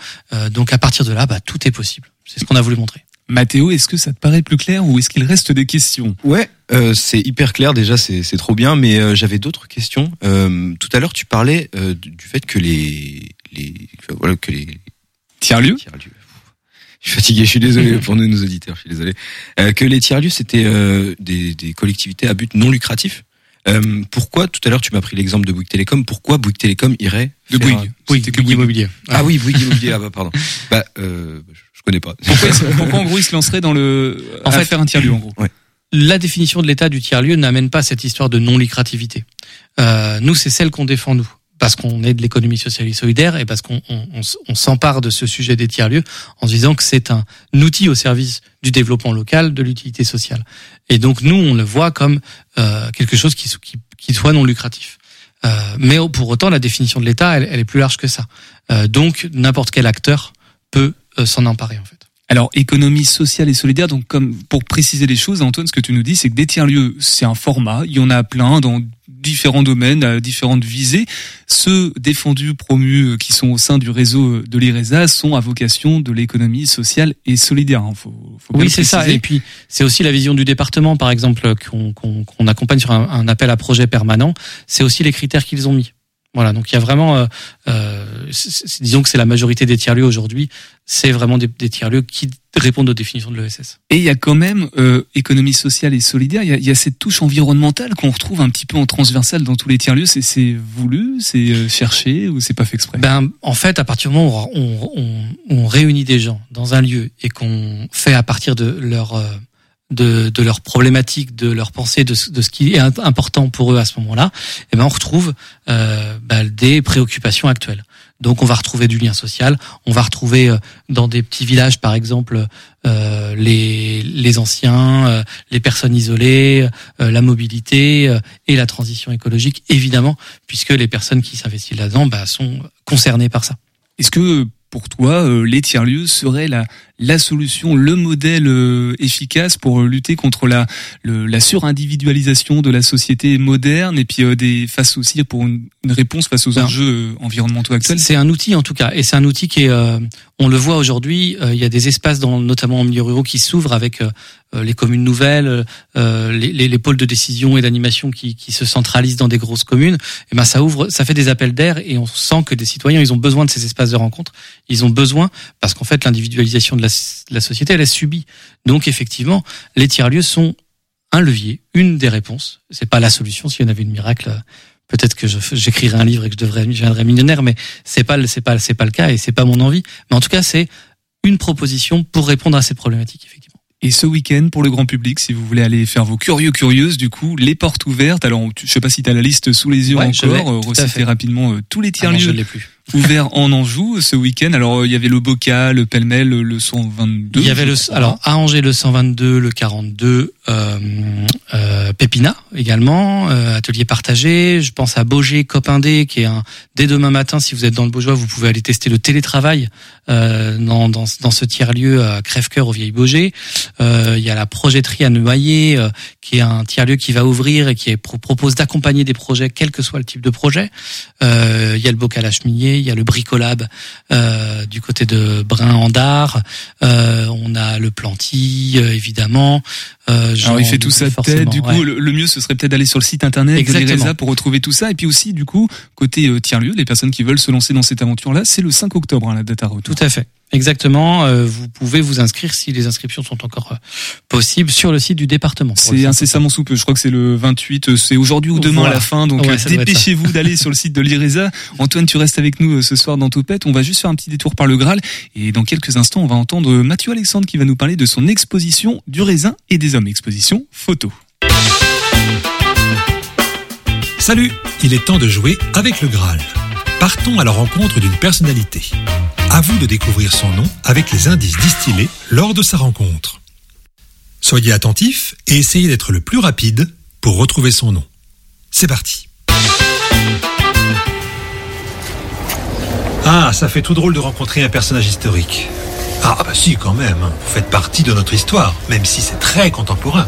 donc à partir de là, bah, tout est possible. C'est ce qu'on a voulu montrer. Mathéo, est-ce que ça te paraît plus clair ou est-ce qu'il reste des questions? Ouais, euh, c'est hyper clair déjà, c'est trop bien, mais euh, j'avais d'autres questions. Euh, tout à l'heure, tu parlais du fait que les, les voilà que les tiers-lieux? Tiers je suis fatigué, je suis désolé pour nous, nos auditeurs, je suis désolé. que les tiers-lieux, c'était des, des, collectivités à but non lucratif? Pourquoi tout à l'heure tu m'as pris l'exemple de Bouygues Télécom Pourquoi Bouygues Télécom irait de Bouygues, Bouygues, Bouygues Immobilier. Ah oui, Bouygues Immobilier. ah bah pardon. Bah euh, je connais pas. Pourquoi, pourquoi en gros il se lancerait dans le en fait faire un tiers lieu en gros ouais. La définition de l'état du tiers lieu n'amène pas cette histoire de non lucrativité. Euh, nous c'est celle qu'on défend nous parce qu'on est de l'économie sociale et solidaire et parce qu'on on, on, s'empare de ce sujet des tiers lieux en se disant que c'est un outil au service du développement local, de l'utilité sociale. Et donc nous on le voit comme euh, quelque chose qui, qui, qui soit non lucratif. Euh, mais pour autant, la définition de l'État, elle, elle, est plus large que ça. Euh, donc, n'importe quel acteur peut euh, s'en emparer, en fait. Alors, économie sociale et solidaire, donc comme pour préciser les choses, Antoine, ce que tu nous dis, c'est que des tiers-lieux, c'est un format, il y en a plein dans différents domaines, à différentes visées. Ceux défendus, promus, qui sont au sein du réseau de l'IRESA sont à vocation de l'économie sociale et solidaire. Hein. Faut, faut oui, c'est ça. Et puis, c'est aussi la vision du département, par exemple, qu'on qu qu accompagne sur un, un, appel à projet permanent. C'est aussi les critères qu'ils ont mis. Voilà, donc il y a vraiment, euh, euh, disons que c'est la majorité des tiers-lieux aujourd'hui, c'est vraiment des, des tiers-lieux qui répondent aux définitions de l'ESS. Et il y a quand même euh, économie sociale et solidaire. Il y a, il y a cette touche environnementale qu'on retrouve un petit peu en transversal dans tous les tiers lieux. C'est, voulu, c'est euh, cherché ou c'est pas fait exprès? Ben, en fait, à partir du moment où on, on, on réunit des gens dans un lieu et qu'on fait à partir de leur euh, de, de leurs problématiques, de leurs pensées, de, ce- de ce qui est im- important pour eux à ce moment-là, eh ben on retrouve euh, ben, des préoccupations actuelles. Donc on va retrouver du lien social, on va retrouver euh, dans des petits villages par exemple euh, les, les anciens, euh, les personnes isolées, euh, la mobilité euh, et la transition écologique évidemment puisque les personnes qui s'investissent là-dedans bah, sont concernées par ça. Est-ce que pour toi, euh, les tiers-lieux seraient la, la solution, le modèle euh, efficace pour euh, lutter contre la, le- la surindividualisation de la société moderne et puis des, face aussi pour une, une réponse face aux Ben, enjeux environnementaux actuels? C'est un outil en tout cas, et c'est un outil qui est, on le voit aujourd'hui, euh, il y a des espaces, dans, notamment en milieu ruraux, qui s'ouvrent avec euh, euh, les communes nouvelles, les, les, les pôles de décision et d'animation qui, se centralisent dans des grosses communes. Et ben ça ouvre, ça fait des appels d'air, et on sent que des citoyens, ils ont besoin de ces espaces de rencontre. Ils ont besoin parce qu'en fait, l'individualisation de la, de la société, elle est subie. Donc effectivement, les tiers-lieux sont un levier, une des réponses. C'est pas la solution. S'il y en avait une miracle, peut-être que j'écrirais un livre et que je devrais, je deviendrais millionnaire, mais c'est pas, c'est pas, c'est pas le cas et c'est pas mon envie. Mais en tout cas, c'est une proposition pour répondre à ces problématiques, effectivement. Et ce week-end, pour le grand public, si vous voulez aller faire vos curieux curieuses, du coup, les portes ouvertes. Alors, je sais pas si tu as la liste sous les yeux Ouais, encore. euh, reciter fait. rapidement euh, tous les Ah non, je tiers-lieux l'ai plus. ouverts en Anjou ce week-end. Alors, euh, il y avait le Bocal, le Pêle-Mêle, le 122. Il y avait le, alors à Angers le 122, le 42, euh, euh, Pépina également, euh, atelier partagé. Je pense à Beaugé, Copindé, qui est un. Dès demain matin, si vous êtes dans le Beaujois, vous pouvez aller tester le télétravail euh, dans, dans, dans ce tiers lieu à Crèvecoeur au Vieil Beaugé. Euh, il y a la projetterie à Noyer, euh, qui est un tiers lieu qui va ouvrir et qui propose d'accompagner des projets, quel que soit le type de projet. Euh, il y a le Bocal à Chemillé, il y a le Bricolab euh, du côté de Brin en Dard. Euh, on a le Planty, euh, évidemment. Euh, Alors il fait tout ça forcément, Du coup, ouais. le, le mieux ce serait peut-être d'aller sur le site internet Exactement. de l'IRESA pour retrouver tout ça. Et puis aussi, du coup, côté euh, tiers lieu, les personnes qui veulent se lancer dans cette aventure-là, c'est le 5 octobre hein, la date à retour. Tout à fait. Exactement. Euh, vous pouvez vous inscrire si les inscriptions sont encore euh, possibles sur le site du département. C'est incessamment sous peu. Je crois que c'est le 28. euh, C'est aujourd'hui ou demain Voilà. à la fin. Donc Ouais, dépêchez-vous d'aller sur le site de l'IRESA. Antoine, tu restes avec nous ce soir dans Topette. On va juste faire un petit détour par le Graal. Et dans quelques instants, on va entendre Mathieu Alexandre qui va nous parler de son exposition du raisin et des hommes. Exposition photo. Salut, il est temps de jouer avec le Graal. Partons à la rencontre d'une personnalité. À vous de découvrir son nom avec les indices distillés lors de sa rencontre. Soyez attentifs et essayez d'être le plus rapide pour retrouver son nom. C'est parti. Ah, ça fait tout drôle de rencontrer un personnage historique. Ah bah si, quand même. hein. Vous faites partie de notre histoire, même si c'est très contemporain.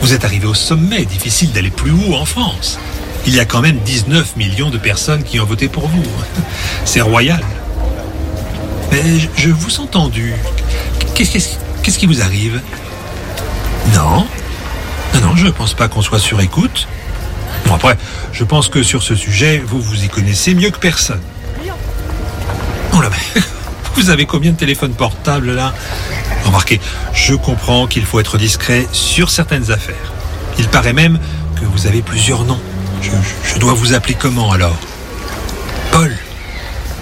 Vous êtes arrivé au sommet, difficile d'aller plus haut en France. Il y a quand même 19 millions de personnes qui ont voté pour vous. C'est royal. Je- vous ai entendu. Qu'est-ce qui vous arrive? Non. Non, je ne pense pas qu'on soit sur écoute. Bon, après, je pense que sur ce sujet, vous vous y connaissez mieux que personne. Oh là, mais vous avez combien de téléphones portables là? Remarquez, je comprends qu'il faut être discret sur certaines affaires. Il paraît même que vous avez plusieurs noms. Je dois vous appeler comment alors? Paul.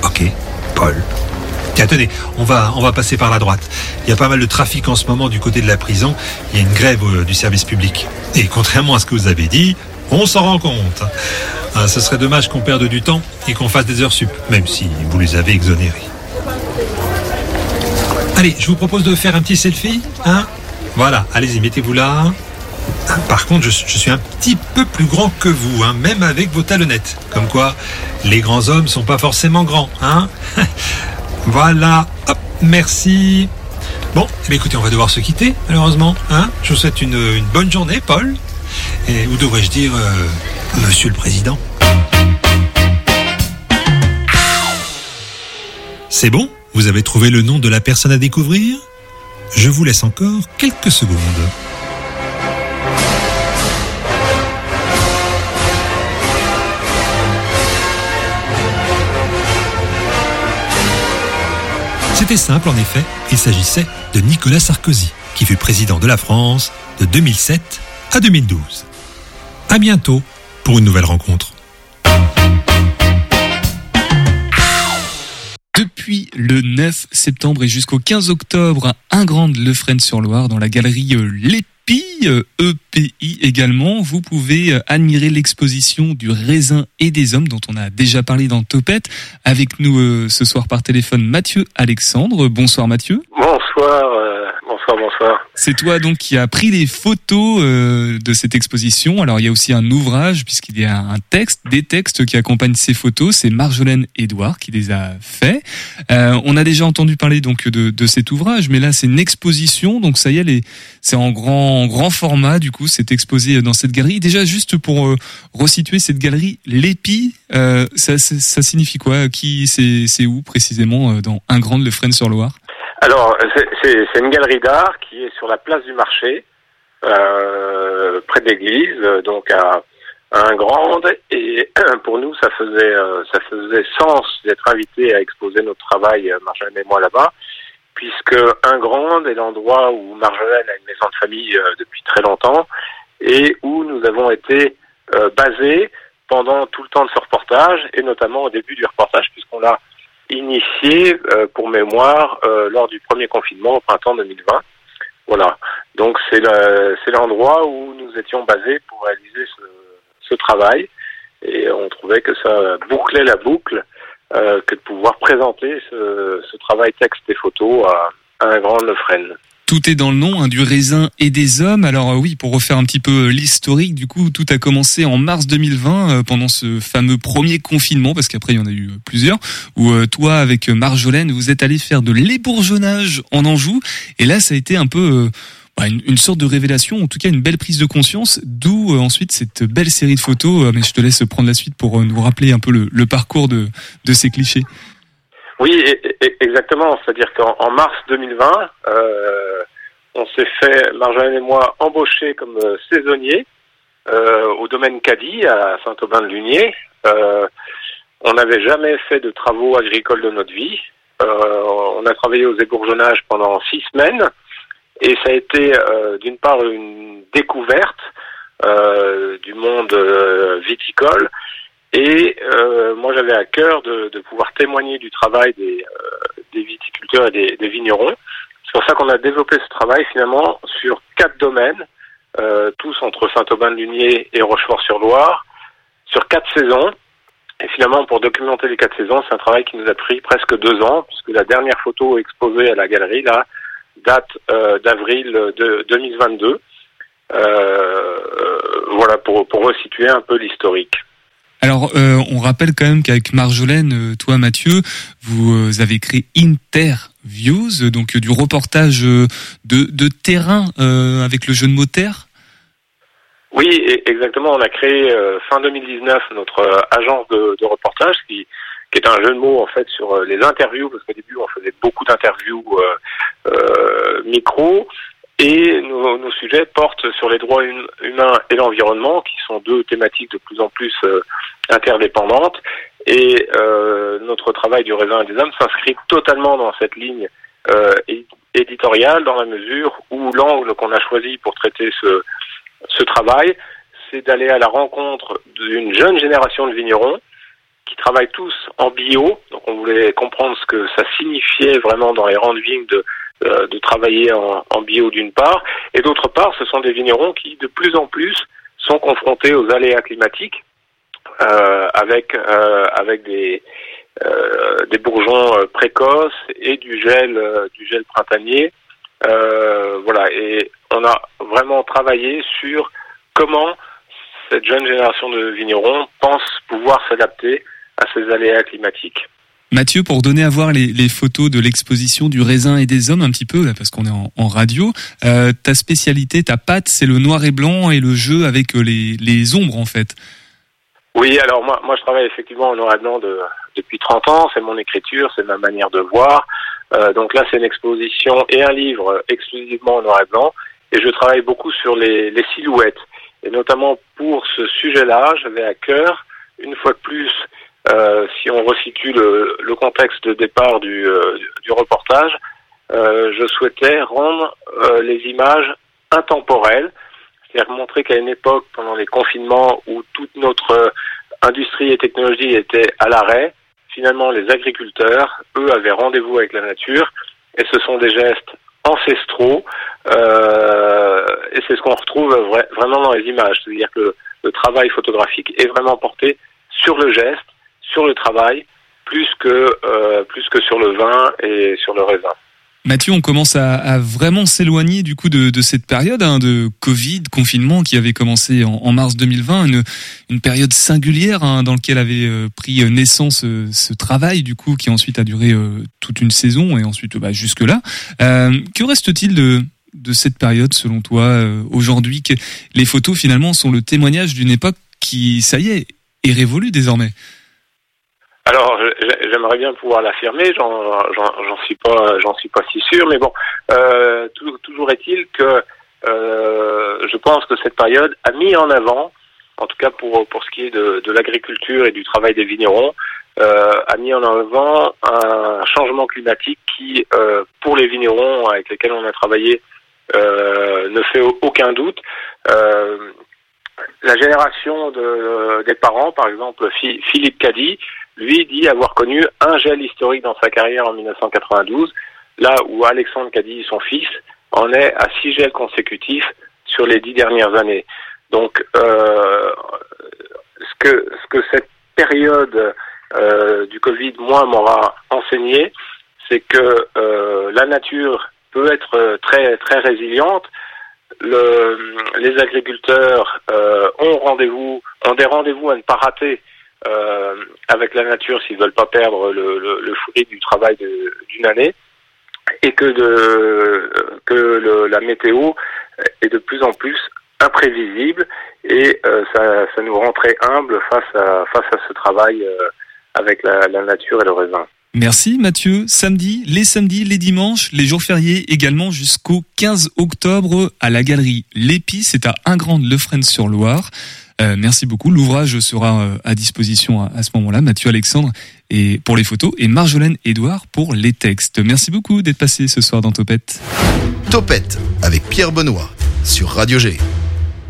Ok, Paul. Tiens, tenez, on va, passer par la droite. Il y a pas mal de trafic en ce moment du côté de la prison. Il y a une grève euh, du service public. Et contrairement à ce que vous avez dit, on s'en rend compte. Ah, ce serait dommage qu'on perde du temps et qu'on fasse des heures sup, même si vous les avez exonérés. Allez, je vous propose de faire un petit selfie. Hein? Voilà, allez-y, mettez-vous là. Ah, Par contre, je, je suis un petit peu plus grand que vous, hein, même avec vos talonnettes. Comme quoi, les grands hommes sont pas forcément grands. Hein? voilà, hop, merci. Bon, eh écoutez, on va devoir se quitter, malheureusement. Hein je vous souhaite une, une bonne journée, Paul. Et, ou devrais-je dire, euh, Monsieur le Président C'est bon? Vous avez trouvé le nom de la personne à découvrir? Je vous laisse encore quelques secondes. C'était simple en effet, il s'agissait de Nicolas Sarkozy, qui fut président de la France de 2007 à 2012. À bientôt pour une nouvelle rencontre. Depuis le 9 septembre et jusqu'au 15 octobre à Ingrande-le-Fresne-sur-Loire dans la galerie euh, L'Épi, euh, EPI également, vous pouvez euh, admirer l'exposition du raisin et des hommes dont on a déjà parlé dans Topette. Avec nous euh, ce soir par téléphone Mathieu Alexandre. Bonsoir Mathieu. Bonsoir, bonsoir, bonsoir. C'est toi donc qui as pris les photos euh, de cette exposition. Alors il y a aussi un ouvrage puisqu'il y a un texte, des textes qui accompagnent ces photos. C'est Marjolaine Edouard qui les a faits. Euh, on a déjà entendu parler donc de, de cet ouvrage, mais là c'est une exposition, donc ça y est, c'est en grand grand format. Du coup, c'est exposé dans cette galerie. Déjà juste pour euh, resituer cette galerie, euh, ça, ça, signifie quoi? Qui c'est où précisément dans un grand le Fresne sur Loire? Alors, c'est- une galerie d'art qui est sur la place du marché, euh, près de l'église, donc à, à un grande. Et pour nous, ça faisait euh, ça faisait sens d'être invité à exposer notre travail, euh, Marjolaine et moi là-bas, puisque un grande est l'endroit où Marjolaine a une maison de famille euh, depuis très longtemps et où nous avons été euh, basés pendant tout le temps de ce reportage et notamment au début du reportage puisqu'on l'a initié euh, pour mémoire euh, lors du premier confinement au printemps 2020. Voilà. Donc c'est le- c'est l'endroit où nous étions basés pour réaliser ce, ce travail et on trouvait que ça bouclait la boucle euh, que de pouvoir présenter ce, ce travail texte et photo à, à un grand Lefresne. Tout est dans le nom, hein, du raisin et des hommes. Alors euh, oui, pour refaire un petit peu euh, l'historique, du coup, tout a commencé en mars 2020 euh, pendant ce fameux premier confinement, parce qu'après il y en a eu plusieurs, où euh, toi, avec Marjolaine, vous êtes allé faire de l'ébourgeonnage en Anjou, et là, ça a été un peu bah, une, sorte de révélation, en tout cas une belle prise de conscience, d'où ensuite cette belle série de photos. Mais je te laisse prendre la suite pour nous rappeler un peu le, le parcours de, de ces clichés. Oui, e- e- exactement. C'est-à-dire qu'en en mars 2020, euh, on s'est fait, Marjolaine et moi, embaucher comme euh, saisonniers euh, au domaine Caddy à Saint-Aubin-de-Lunier. Euh, on n'avait jamais fait de travaux agricoles de notre vie. Euh, on a travaillé aux ébourgeonnages pendant six semaines et ça a été euh, d'une part une découverte du monde viticole et euh, moi, j'avais à cœur de, de pouvoir témoigner du travail des, euh, des viticulteurs et des, des vignerons. C'est pour ça qu'on a développé ce travail finalement sur quatre domaines, euh, tous entre Saint-Aubin-de-Lunier et Rochefort-sur-Loire, sur quatre saisons. Et finalement, pour documenter les quatre saisons, c'est un travail qui nous a pris presque deux ans, puisque la dernière photo exposée à la galerie, là, date euh, d'avril de 2022. Euh, voilà, pour, pour resituer un peu l'historique. Alors, euh, on rappelle quand même qu'avec Marjolaine, euh, toi Mathieu, vous euh, avez créé Interviews, donc du reportage de, terrain avec le jeu de mots terre. Oui, e- exactement. On a créé euh, fin 2019 notre agence de, reportage qui, est un jeu de mots en fait sur les interviews parce qu'au début on faisait beaucoup d'interviews euh, micro et nos, nos sujets portent sur les droits hum- humains et l'environnement qui sont deux thématiques de plus en plus euh, interdépendantes et euh, notre travail du raisin et des hommes s'inscrit totalement dans cette ligne euh, éditoriale dans la mesure où l'angle qu'on a choisi pour traiter ce ce travail, c'est d'aller à la rencontre d'une jeune génération de vignerons qui travaillent tous en bio. Donc on voulait comprendre ce que ça signifiait vraiment dans les rangs de vignes de, euh, de travailler en, bio d'une part. Et d'autre part, ce sont des vignerons qui de plus en plus sont confrontés aux aléas climatiques euh, avec, euh, avec des, des bourgeons précoces et du gel, du gel printanier. Voilà, et on a vraiment travaillé sur comment cette jeune génération de vignerons pense pouvoir s'adapter à ces aléas climatiques. Mathieu, pour donner à voir les, photos de l'exposition du raisin et des hommes un petit peu, parce qu'on est en, radio, euh, ta spécialité, ta patte, c'est le noir et blanc et le jeu avec euh, les, ombres en fait. Oui, alors moi, moi je travaille effectivement en noir et blanc de, depuis 30 ans, c'est mon écriture, c'est ma manière de voir. Euh, donc là, c'est une exposition et un livre exclusivement en noir et blanc. Et je travaille beaucoup sur les, les silhouettes. Et notamment pour ce sujet-là, j'avais à cœur, une fois de plus, euh, si on resitue le, le, contexte de départ du, euh, du reportage, euh, je souhaitais rendre les images intemporelles, c'est-à-dire montrer qu'à une époque, pendant les confinements où toute notre industrie et technologie étaient à l'arrêt, finalement les agriculteurs, eux, avaient rendez-vous avec la nature, et ce sont des gestes ancestraux, et c'est ce qu'on retrouve vraiment dans les images, c'est-à-dire que le travail photographique est vraiment porté sur le geste, sur le travail, plus que, euh, plus que sur le vin et sur le raisin. Mathieu, on commence à, vraiment s'éloigner du coup de, cette période hein, de Covid, confinement qui avait commencé en, mars 2020, une, période singulière hein, dans laquelle avait euh, pris naissance euh, ce travail du coup qui ensuite a duré toute une saison et ensuite bah, jusque là. que reste-t-il de de cette période selon toi aujourd'hui? Que les photos finalement sont le témoignage d'une époque qui ça y est est révolue désormais alors, j'aimerais bien pouvoir l'affirmer, j'en suis pas, j'en suis pas si sûr, mais bon, euh, toujours est-il que euh, je pense que cette période a mis en avant, en tout cas pour pour ce qui est de, de l'agriculture et du travail des vignerons, euh, a mis en avant un changement climatique qui, euh, pour les vignerons avec lesquels on a travaillé, euh, ne fait aucun doute. La génération de, des parents, par exemple Philippe Caddy, lui dit avoir connu un gel historique dans sa carrière en 1992, là où Alexandre Caddy, son fils, en est à six gels consécutifs sur les dix dernières années. Donc, euh, ce que ce que cette période euh, du Covid, moi, m'aura enseigné, c'est que euh, la nature peut être très très résiliente. Le, les agriculteurs euh, ont rendez-vous, ont des rendez-vous à ne pas rater euh, avec la nature s'ils veulent pas perdre le, le, le fruit du travail d'une année et que de que le, la météo est de plus en plus imprévisible et euh, ça, ça nous rend très humbles face à face à ce travail euh, avec la, la nature et le raisin. Merci Mathieu. Samedi, les samedis, les dimanches, les jours fériés également jusqu'au 15 octobre à la galerie L'Épi. C'est à Ingrande-le-Fresne-sur-Loire. Euh, merci beaucoup. L'ouvrage sera euh, à disposition à, ce moment-là. Mathieu Alexandre et pour les photos et Marjolaine Edouard pour les textes. Merci beaucoup d'être passé ce soir dans Topette. Topette avec Pierre Benoît sur Radio G.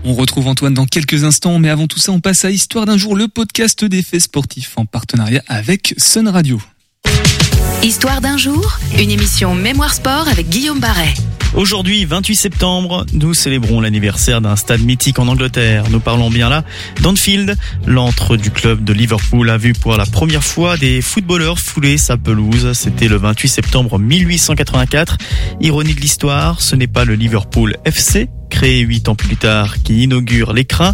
On retrouve Antoine dans quelques instants, mais avant tout ça, on passe à Histoire d'un jour, le podcast des faits sportifs en partenariat avec Sun Radio. Histoire d'un jour, une émission Mémoire Sport avec Guillaume Barret. Aujourd'hui, 28 septembre, nous célébrons l'anniversaire d'un stade mythique en Angleterre. Nous parlons bien là d'Anfield. L'antre du club de Liverpool a vu pour la première fois des footballeurs fouler sa pelouse. C'était le 28 septembre 1884. Ironie de l'histoire, ce n'est pas le Liverpool FC créé huit ans plus tard, qui inaugure l'écran,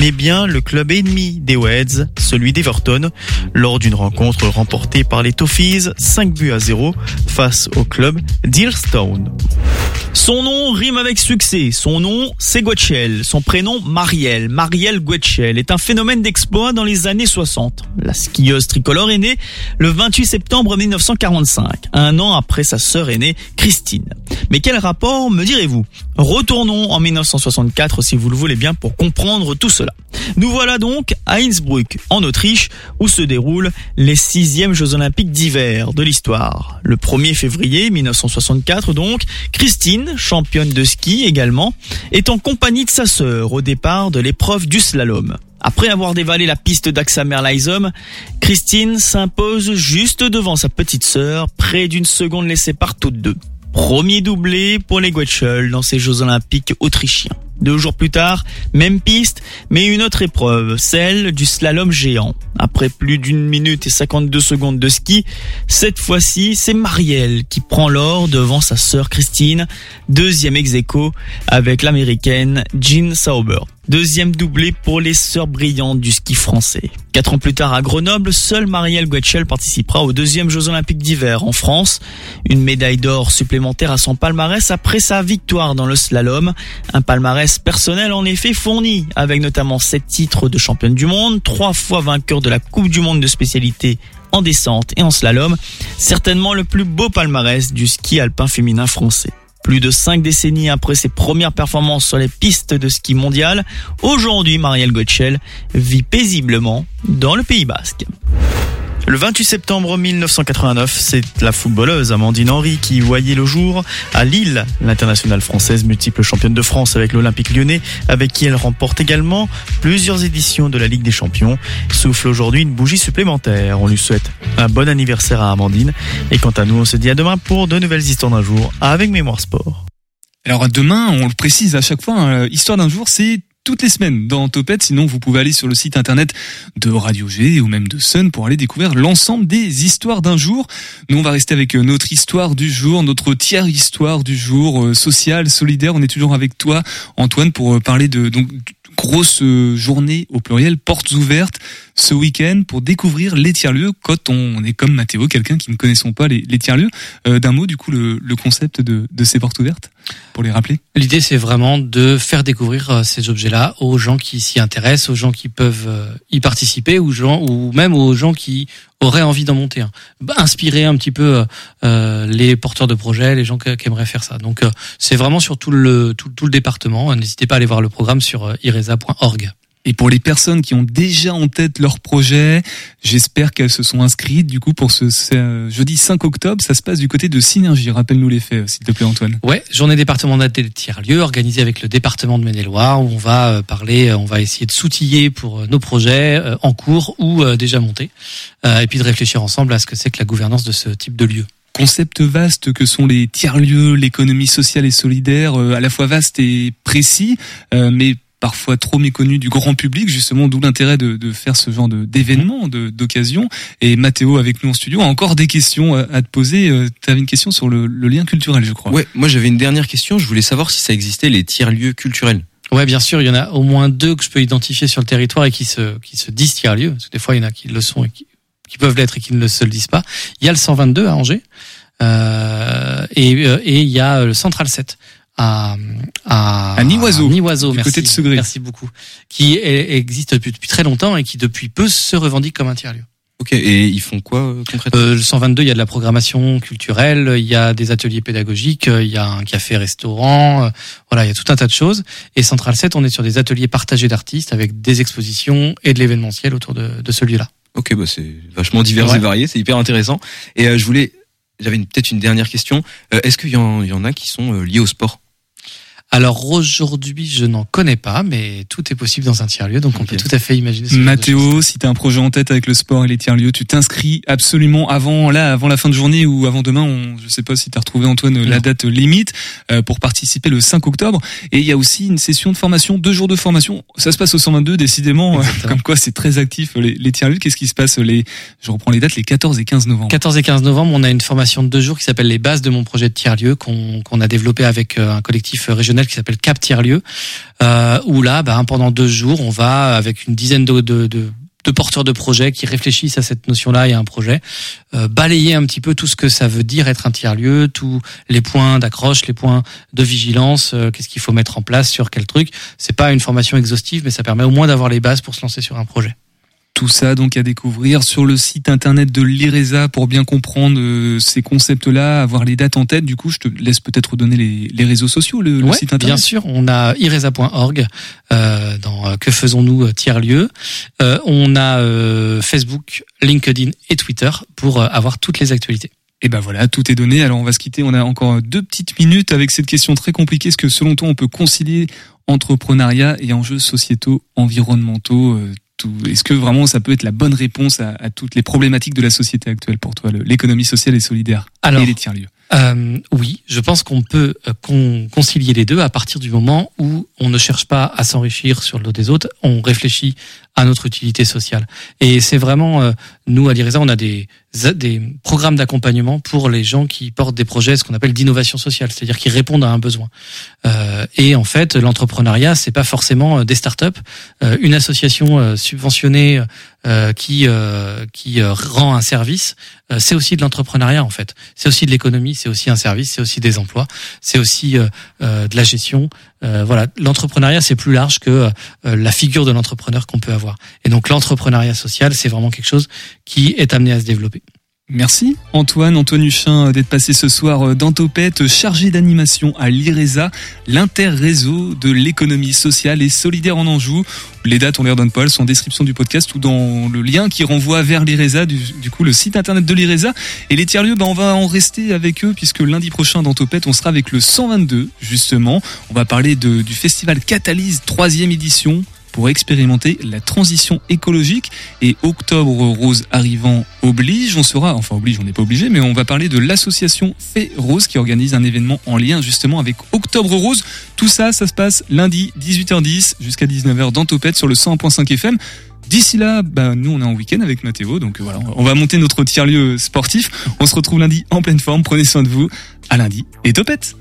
mais bien le club ennemi des Weds, celui d'Everton, lors d'une rencontre remportée par les Toffees 5 buts à 0 face au club d'Earlstone. Son nom rime avec succès. Son nom, c'est Guetchel. Son prénom, Marielle. Marielle Guetchel est un phénomène d'exploit dans les années 60. La skieuse tricolore est née le 28 septembre 1945, un an après sa sœur aînée, Christine. Mais quel rapport, me direz-vous? Retournons en 1964 si vous le voulez bien pour comprendre tout cela. Nous voilà donc à Innsbruck, en Autriche, où se déroulent les sixièmes Jeux Olympiques d'hiver de l'histoire. Le 1er février 1964 donc, Christine, championne de ski également, est en compagnie de sa sœur au départ de l'épreuve du slalom. Après avoir dévalé la piste d'Axamer Lysom, Christine s'impose juste devant sa petite sœur, près d'une seconde laissée par toutes deux. Premier doublé pour les Guetschel dans ces Jeux Olympiques autrichiens. Deux jours plus tard, même piste, mais une autre épreuve, celle du slalom géant. Après plus d'une minute et 52 secondes de ski, cette fois-ci, c'est Marielle qui prend l'or devant sa sœur Christine, deuxième ex avec l'américaine Jean Sauber. Deuxième doublé pour les sœurs brillantes du ski français. Quatre ans plus tard à Grenoble, seule Marielle Guetchel participera aux deuxièmes Jeux Olympiques d'hiver en France. Une médaille d'or supplémentaire à son palmarès après sa victoire dans le slalom. Un palmarès personnel en effet fourni avec notamment sept titres de championne du monde, trois fois vainqueur de la Coupe du monde de spécialité en descente et en slalom. Certainement le plus beau palmarès du ski alpin féminin français. Plus de cinq décennies après ses premières performances sur les pistes de ski mondial, aujourd'hui Marielle Gottschel vit paisiblement dans le Pays Basque. Le 28 septembre 1989, c'est la footballeuse Amandine Henry qui voyait le jour à Lille, l'internationale française multiple championne de France avec l'Olympique lyonnais, avec qui elle remporte également plusieurs éditions de la Ligue des Champions, souffle aujourd'hui une bougie supplémentaire. On lui souhaite un bon anniversaire à Amandine. Et quant à nous, on se dit à demain pour de nouvelles histoires d'un jour avec Mémoire Sport. Alors demain, on le précise à chaque fois, hein, Histoire d'un jour, c'est toutes les semaines dans Topette. Sinon, vous pouvez aller sur le site internet de Radio G ou même de Sun pour aller découvrir l'ensemble des histoires d'un jour. Nous, on va rester avec euh, notre histoire du jour, notre tiers histoire du jour, euh, sociale, solidaire. On est toujours avec toi, Antoine, pour euh, parler de donc grosse journée au pluriel, portes ouvertes ce week-end pour découvrir les tiers-lieux quand on est comme Mathéo, quelqu'un qui ne connaissons pas les, les tiers-lieux. D'un mot, du coup, le, le concept de, de ces portes ouvertes? Pour les rappeler L'idée, c'est vraiment de faire découvrir euh, ces objets-là aux gens qui s'y intéressent, aux gens qui peuvent euh, y participer, ou, gens, ou même aux gens qui auraient envie d'en monter un. Bah, inspirer un petit peu euh, les porteurs de projets, les gens qui, aimeraient faire ça. Donc, c'est vraiment sur tout le, tout le département. N'hésitez pas à aller voir le programme sur iresa.org. Et pour les personnes qui ont déjà en tête leur projet, j'espère qu'elles se sont inscrites. Du coup, pour ce, jeudi 5 octobre, ça se passe du côté de Synergie. Rappelle-nous les faits, s'il te plaît, Antoine. Ouais, journée départementale des tiers-lieux organisée avec le département de Maine-et-Loire où on va euh, parler, euh, on va essayer de s'outiller pour euh, nos projets en cours ou déjà montés, et puis de réfléchir ensemble à ce que c'est que la gouvernance de ce type de lieu concept vaste que sont les tiers-lieux, l'économie sociale et solidaire, à la fois vaste et précis, mais parfois trop méconnu du grand public, justement, d'où l'intérêt de, de, faire ce genre d'événement, d'occasion. Et Mathéo, avec nous en studio, a encore des questions à, te poser. Euh, tu avais une question sur le, le, lien culturel, je crois. Ouais, moi j'avais une dernière question. Je voulais savoir si ça existait les tiers-lieux culturels. Ouais, bien sûr, il y en a au moins deux que je peux identifier sur le territoire et qui se, qui se disent tiers-lieux. Parce que des fois, il y en a qui le sont et qui, qui peuvent l'être et qui ne se le disent pas. Il y a le 122 à Angers. Euh, et, euh, et il y a le Central 7 à à, à Nioiseau, Nioiseau merci, côté de Segré. Merci beaucoup. Qui existe depuis, depuis, très longtemps et qui depuis peu se revendique comme un tiers-lieu. Ok, et ils font quoi euh, concrètement? Euh, Le 122, il y a de la programmation culturelle, il y a des ateliers pédagogiques, il y a un café-restaurant, euh, voilà, il y a tout un tas de choses. Et Central 7, on est sur des ateliers partagés d'artistes avec des expositions et de l'événementiel autour de, de ce lieu-là. Ok, bah c'est vachement divers et varié, c'est hyper intéressant. Et euh, je voulais, j'avais peut-être une dernière question. Est-ce qu'il y, y, en a qui sont liés au sport? Alors aujourd'hui, je n'en connais pas, mais tout est possible dans un tiers-lieu, donc on peut tout à fait imaginer. Ce Mathéo, si tu as un projet en tête avec le sport et les tiers-lieux, tu t'inscris absolument avant là, avant la fin de journée ou avant demain. On, je sais pas si tu as retrouvé Antoine la date limite euh, pour participer le 5 octobre. Et il y a aussi une session de formation, deux jours de formation. Ça se passe au 122, décidément. comme quoi, c'est très actif les, les tiers-lieux. Qu'est-ce qui se passe les Je reprends les dates, les 14 et 15 novembre. 14 et 15 novembre, on a une formation de deux jours qui s'appelle les bases de mon projet de tiers-lieu qu'on a développé avec euh, un collectif régional qui s'appelle Cap Tiers-Lieu, euh, où là, ben, pendant deux jours, on va avec une dizaine de, de, de de porteurs de projets qui réfléchissent à cette notion-là et à un projet, euh, balayer un petit peu tout ce que ça veut dire être un tiers-lieu, tous les points d'accroche, les points de vigilance, euh, qu'est-ce qu'il faut mettre en place sur quel truc. C'est pas une formation exhaustive, mais ça permet au moins d'avoir les bases pour se lancer sur un projet. Tout ça donc à découvrir sur le site internet de l'IRESA pour bien comprendre euh, ces concepts-là, avoir les dates en tête. Du coup, je te laisse peut-être donner les, les, réseaux sociaux, le, le, site internet. Bien sûr, on a iresa.org euh, dans euh, Que faisons-nous euh, tiers-lieu. Euh, on a euh, Facebook, LinkedIn et Twitter pour avoir toutes les actualités. Et ben voilà, tout est donné. Alors on va se quitter. On a encore deux petites minutes avec cette question très compliquée. Est-ce que selon toi on peut concilier entrepreneuriat et enjeux sociétaux, environnementaux est-ce que vraiment ça peut être la bonne réponse à, toutes les problématiques de la société actuelle pour toi, l'économie sociale et solidaire Alors, et les tiers-lieux? Euh, Oui, je pense qu'on peut euh, concilier les deux à partir du moment où on ne cherche pas à s'enrichir sur le dos des autres, on réfléchit à notre utilité sociale. Et c'est vraiment, euh, nous à l'IRESA, on a des, des programmes d'accompagnement pour les gens qui portent des projets, ce qu'on appelle d'innovation sociale, c'est-à-dire qui répondent à un besoin. Euh, et en fait, l'entrepreneuriat, c'est pas forcément euh, des startups. Euh, une association euh, subventionnée qui qui rend un service, c'est aussi de l'entrepreneuriat en fait. C'est aussi de l'économie, c'est aussi un service, c'est aussi des emplois, c'est aussi de la gestion. voilà, l'entrepreneuriat c'est plus large que la figure de l'entrepreneur qu'on peut avoir. Et donc l'entrepreneuriat social, c'est vraiment quelque chose qui est amené à se développer. Merci Antoine, Antoine Huchin d'être passé ce soir dans Topette, chargé d'animation à l'IRESA, l'interréseau de l'économie sociale et solidaire en Anjou. Les dates, on les redonne pas, elles sont en description du podcast ou dans le lien qui renvoie vers l'IRESA, du, coup le site internet de l'IRESA. Et les tiers-lieux, bah, on va en rester avec eux puisque lundi prochain dans Topette, on sera avec le 122 justement. On va parler du festival Catalyse, troisième édition pour expérimenter la transition écologique et Octobre Rose arrivant oblige, on sera, enfin oblige, on n'est pas obligé, mais on va parler de l'association Fait Rose qui organise un événement en lien justement avec Octobre Rose. Tout ça, ça se passe lundi 18h10 jusqu'à 19h dans Topette sur le 100.5 FM. D'ici là, bah, nous on est en week-end avec Mathéo, donc voilà, on va monter notre tiers-lieu sportif. On se retrouve lundi en pleine forme, prenez soin de vous. À lundi et Topette